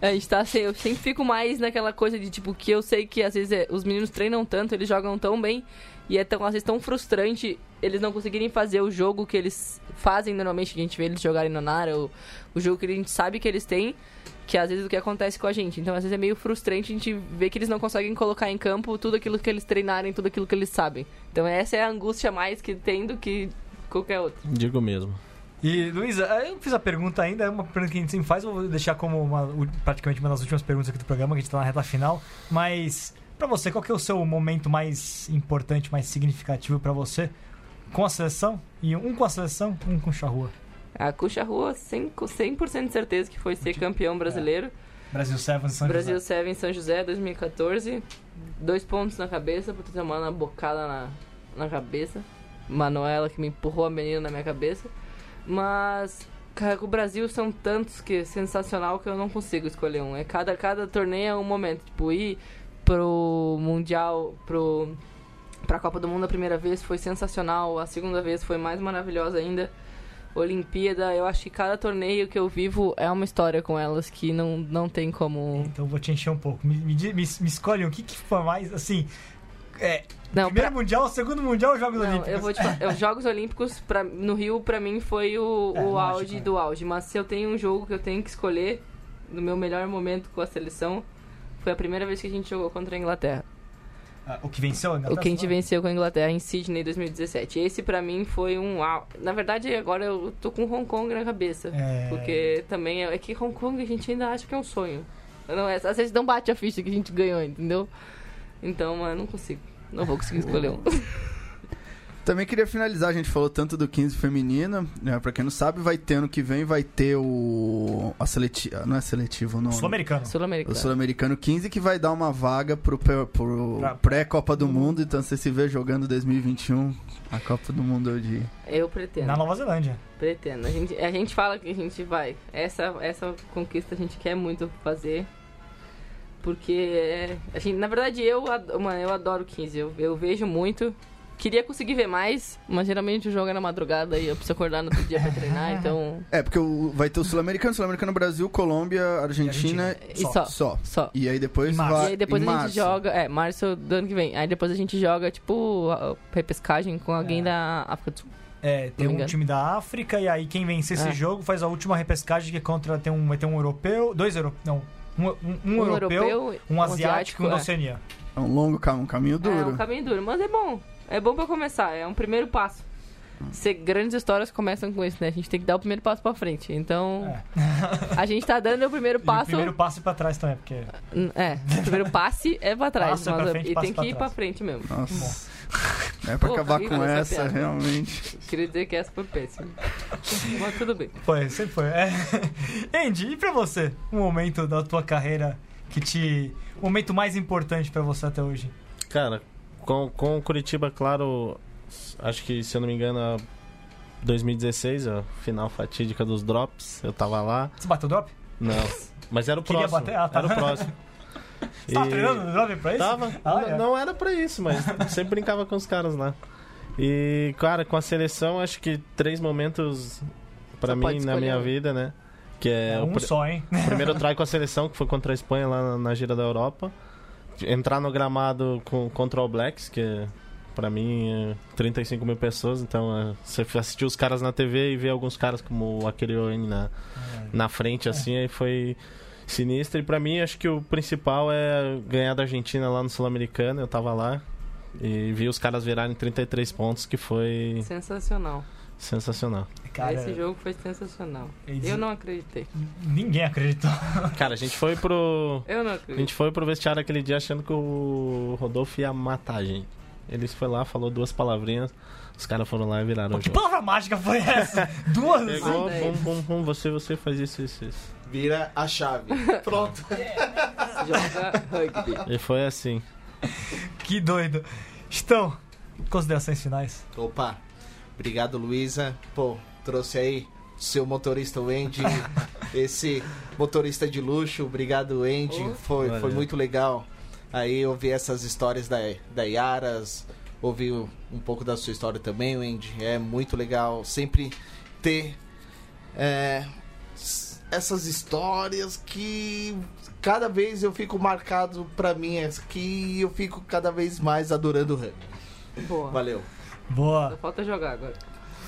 a gente tá assim, eu sempre fico mais naquela coisa de tipo, que eu sei que às vezes é- os meninos treinam tanto, eles jogam tão bem, e é tão, às vezes tão frustrante eles não conseguirem fazer o jogo que eles fazem normalmente, que a gente vê eles jogarem no Nara, o, o jogo que a gente sabe que eles têm, que às vezes é o que acontece com a gente. Então, às vezes é meio frustrante a gente ver que eles não conseguem colocar em campo tudo aquilo que eles treinarem, tudo aquilo que eles sabem. Então, essa é a angústia mais que tem do que qualquer outra. Digo mesmo. E, Luísa, eu fiz a pergunta ainda, é uma pergunta que a gente sempre faz, eu vou deixar como uma- praticamente uma das últimas perguntas aqui do programa, que a gente tá na reta final. Mas, pra você, qual que é o seu momento mais importante, mais significativo pra você com a seleção? E um com a seleção, um com o Charrua. A Cuxa Rua, 100%, 100 de certeza que foi ser campeão brasileiro. Brasil Sevens São Brasil José. 7 em São José, 2014. Dois pontos na cabeça, por ter tomado uma bocada na, na cabeça. Manuela que me empurrou a menina na minha cabeça. Mas, cara, o Brasil são tantos que é sensacional que eu não consigo escolher um. É cada, cada torneio é um momento. Tipo, ir pro Mundial, pro, pra Copa do Mundo a primeira vez foi sensacional. A segunda vez foi mais maravilhosa ainda. Olimpíada, eu acho que cada torneio que eu vivo é uma história com elas que não, não tem como. Então vou te encher um pouco. Me, me, me, me escolhe o que, que foi mais, assim... É, Não, primeiro pra- Mundial, segundo Mundial, Jogos Não, Olímpicos. eu vou te falar. Os *laughs* Jogos Olímpicos pra, no Rio, pra mim, foi o, É, o auge é. do auge. Mas se eu tenho um jogo que eu tenho que escolher, no meu melhor momento com a seleção, foi a primeira vez que a gente jogou contra a Inglaterra. Ah, o que venceu? O que a gente venceu com a Inglaterra em Sydney 2017. Esse pra mim foi um Na verdade, agora eu tô com Hong Kong na cabeça. É... Porque também é, é que Hong Kong a gente ainda acha que é um sonho. Não, é, às vezes não bate a ficha que a gente ganhou, entendeu? Então, mano, não consigo. Não vou conseguir escolher um. *laughs* Também queria finalizar, a gente falou tanto do 15 feminino, né? Pra quem não sabe, vai ter ano que vem, vai ter o. A seletiva. Não é seletivo, não. Sul-Americano. O Sul-Americano. Sul-Americano 15 que vai dar uma vaga pro, pro pré-Copa do Mundo, então você se vê jogando 2021 a Copa do Mundo de. Eu pretendo. Na Nova Zelândia. Pretendo. A gente, a gente fala que a gente vai. Essa, essa conquista a gente quer muito fazer. Porque, é, a gente, na verdade, eu, eu adoro 15. Eu, eu vejo muito. Queria conseguir ver mais, mas geralmente o jogo é na madrugada e eu preciso acordar no outro dia pra treinar, *laughs* então. É, porque o- vai ter o Sul-Americano, Sul-Americano Brasil, Colômbia, Argentina. E E Só. só. Só. E aí depois vai. E aí depois em a gente março. joga. É, março do ano que vem. Aí depois a gente joga, tipo, a- a repescagem com alguém É. da África do Sul. É, tem um engano. time da África e aí quem vencer esse É. jogo faz a última repescagem que é contra tem um vai ter um europeu, dois europeus, não, um, um- um europeu, um asiático e um da é. Oceania. É um longo caminho, um caminho É, duro. um caminho duro, mas é bom. É bom pra começar, é um primeiro passo. Ser grandes histórias começam com isso, né? A gente tem que dar o primeiro passo pra frente. Então, É. a gente tá dando o primeiro E o passo. primeiro passo é pra trás também, porque É, o primeiro passe é pra trás, Passo é pra mas frente, e passo tem pra que ir trás. pra frente mesmo. Nossa. É pra Pô, acabar com essa piada. realmente. Queria dizer que essa foi péssima. Mas tudo bem. foi, sempre foi. É. Andy, e pra você? Um momento da tua carreira que te o momento mais importante pra você até hoje. Cara, com, com o Curitiba, claro, acho que, se eu não me engano, a 2016, a final fatídica dos drops, eu tava lá. Você bateu drop? Não, mas era o Queria próximo. bater? Ah, tá. Era o próximo. *laughs* Você tava treinando no drop pra isso? Tava. Ah, é. Não era pra isso, mas sempre brincava com os caras lá. E, cara, com a seleção, acho que três momentos pra Só mim na minha vida, né? Que é, É o um pr- só, hein? primeiro try com a seleção, que foi contra a Espanha lá na, na gira da Europa. Entrar no gramado com, contra o Blacks, que é, pra mim é 35 mil pessoas, então é, você assistiu os caras na TV e ver alguns caras como aquele Owen na, na frente, assim, aí foi sinistro. E pra mim, acho que o principal é ganhar da Argentina lá no Sul-Americano, eu tava lá. E vi os caras virarem 33 pontos, que foi Sensacional. Sensacional. Cara, Esse jogo foi sensacional. eles- Eu não acreditei. ninguém acreditou. *laughs* Cara, a gente foi pro. Eu não A acreditei. gente foi pro vestiário aquele dia achando que o Rodolfo ia matar a gente. Ele foi lá, falou duas palavrinhas, os caras foram lá e viraram Pô, que jogo. palavra mágica foi essa? *laughs* Duas? Pegou, Ai, bum, bum, bum, você, você faz isso, isso, isso. Vira a chave. *laughs* Pronto. Joga rugby. E foi assim. Que doido. Então, considerações finais. Opa, obrigado Luísa. Pô, trouxe aí seu motorista o Andy, *laughs* esse motorista de luxo. Obrigado Andy, Oh. foi, foi muito legal. Aí ouvir essas histórias da, da Yaras, ouvir um pouco da sua história também, Andy. É muito legal sempre ter é, essas histórias que cada vez eu fico marcado pra mim, é que eu fico cada vez mais adorando o rugby. Boa. Valeu. Boa. Só falta jogar agora.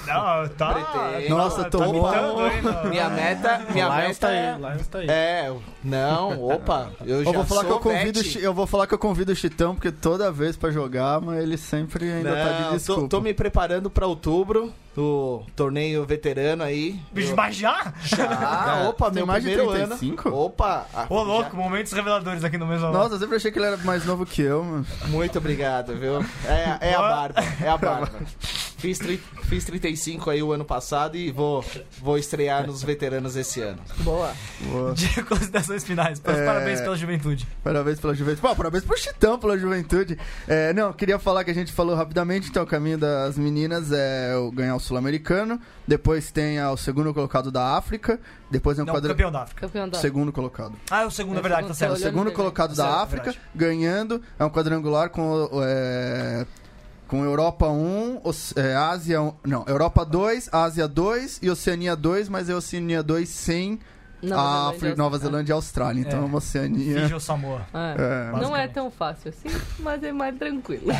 Não, tá. Pretendo. Nossa, tá tomou- imitando, hein, no- Minha meta, minha Lions meta tá é... aí, Lions tá aí. É, não, opa, eu já Eu vou, falar que eu, convido, o eu vou falar que eu convido o Chitão, porque toda vez pra jogar, mas ele sempre ainda tá de Não, desculpa. tô, tô me preparando pra outubro, o torneio veterano aí. Bicho, Eu- mas já? Já, *laughs* opa, Tem meu mais de primeiro 35? ano. Opa, ah, Ô, louco, já- momentos reveladores aqui no mesmo Nossa, eu sempre achei que ele era mais novo que eu, mano. muito obrigado, viu? É, é a barba, é a barba. *laughs* Fiz, tri, fiz 35 aí o ano passado e vou, vou estrear nos veteranos esse ano. Boa. Boa. De *laughs* considerações finais. É. Parabéns pela juventude. Parabéns pela juventude. Pô, parabéns pro Chitão pela juventude. É, não, queria falar que a gente falou rapidamente, então o caminho das meninas é o ganhar o Sul-Americano, depois tem a- o segundo colocado da África, depois é um Não, quadra... campeão da África. Campeão da. Segundo colocado. Ah, é o segundo, é É, verdade, tá certo. o olhando segundo bem, colocado da Certo, África, verdade. ganhando. É um quadrangular com, é, com Europa 1, Oce- é, Ásia 1. Não, Europa 2, Ásia 2 e Oceania 2, mas é Oceania 2 sem Nova a Zelândia, África, Nova Zelândia e Austrália. Então é, É. uma Oceania. Fiji ou Samoa. É. É. Não é tão fácil assim, mas é mais tranquilo. *laughs*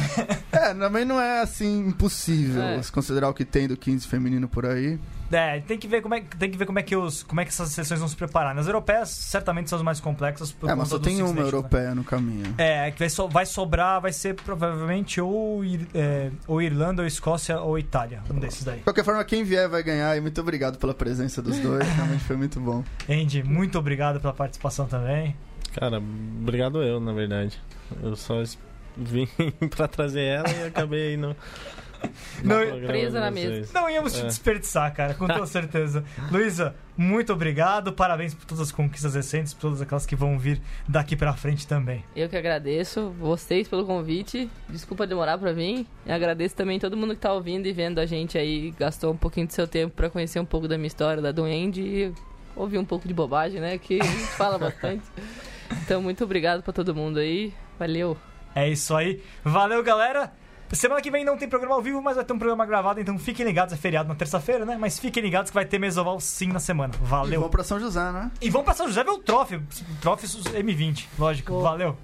É, também não é assim impossível É. se considerar o que tem do 15 feminino por aí. É, tem que ver como é, tem que ver como é que os, como é que essas seleções vão se preparar. Nas europeias certamente são as mais complexas por é, mas só tem uma né? europeia no caminho. É, que vai, so- vai sobrar, vai ser provavelmente ou, é, ou Irlanda, ou Escócia, ou Itália. Um desses daí. De qualquer forma, quem vier vai ganhar e muito obrigado pela presença dos dois. *laughs* Realmente foi muito bom. Andy, muito obrigado pela participação também. Cara, obrigado eu, na verdade. Eu só *laughs* vim pra trazer ela e acabei no, Não, presa na mesa. Não íamos te É. desperdiçar, cara, com toda *laughs* certeza. Luísa, muito obrigado. Parabéns por todas as conquistas recentes, por todas aquelas que vão vir daqui pra frente também. Eu que agradeço vocês pelo convite. Desculpa demorar pra vir. E agradeço também todo mundo que tá ouvindo e vendo a gente aí. Gastou um pouquinho do seu tempo pra conhecer um pouco da minha história, da Duende e ouvir um pouco de bobagem, né? Que a gente fala bastante. *laughs* Então, muito obrigado pra todo mundo aí. Valeu. É isso aí. Valeu, galera. Semana que vem não tem programa ao vivo, mas vai ter um programa gravado, então fiquem ligados. É feriado na terça-feira, né? Mas fiquem ligados que vai ter Mesoval sim na semana. E Valeu. vamos pra São José, né? E vamos pra São José ver o Trophy. Trophy M20, lógico. Valeu.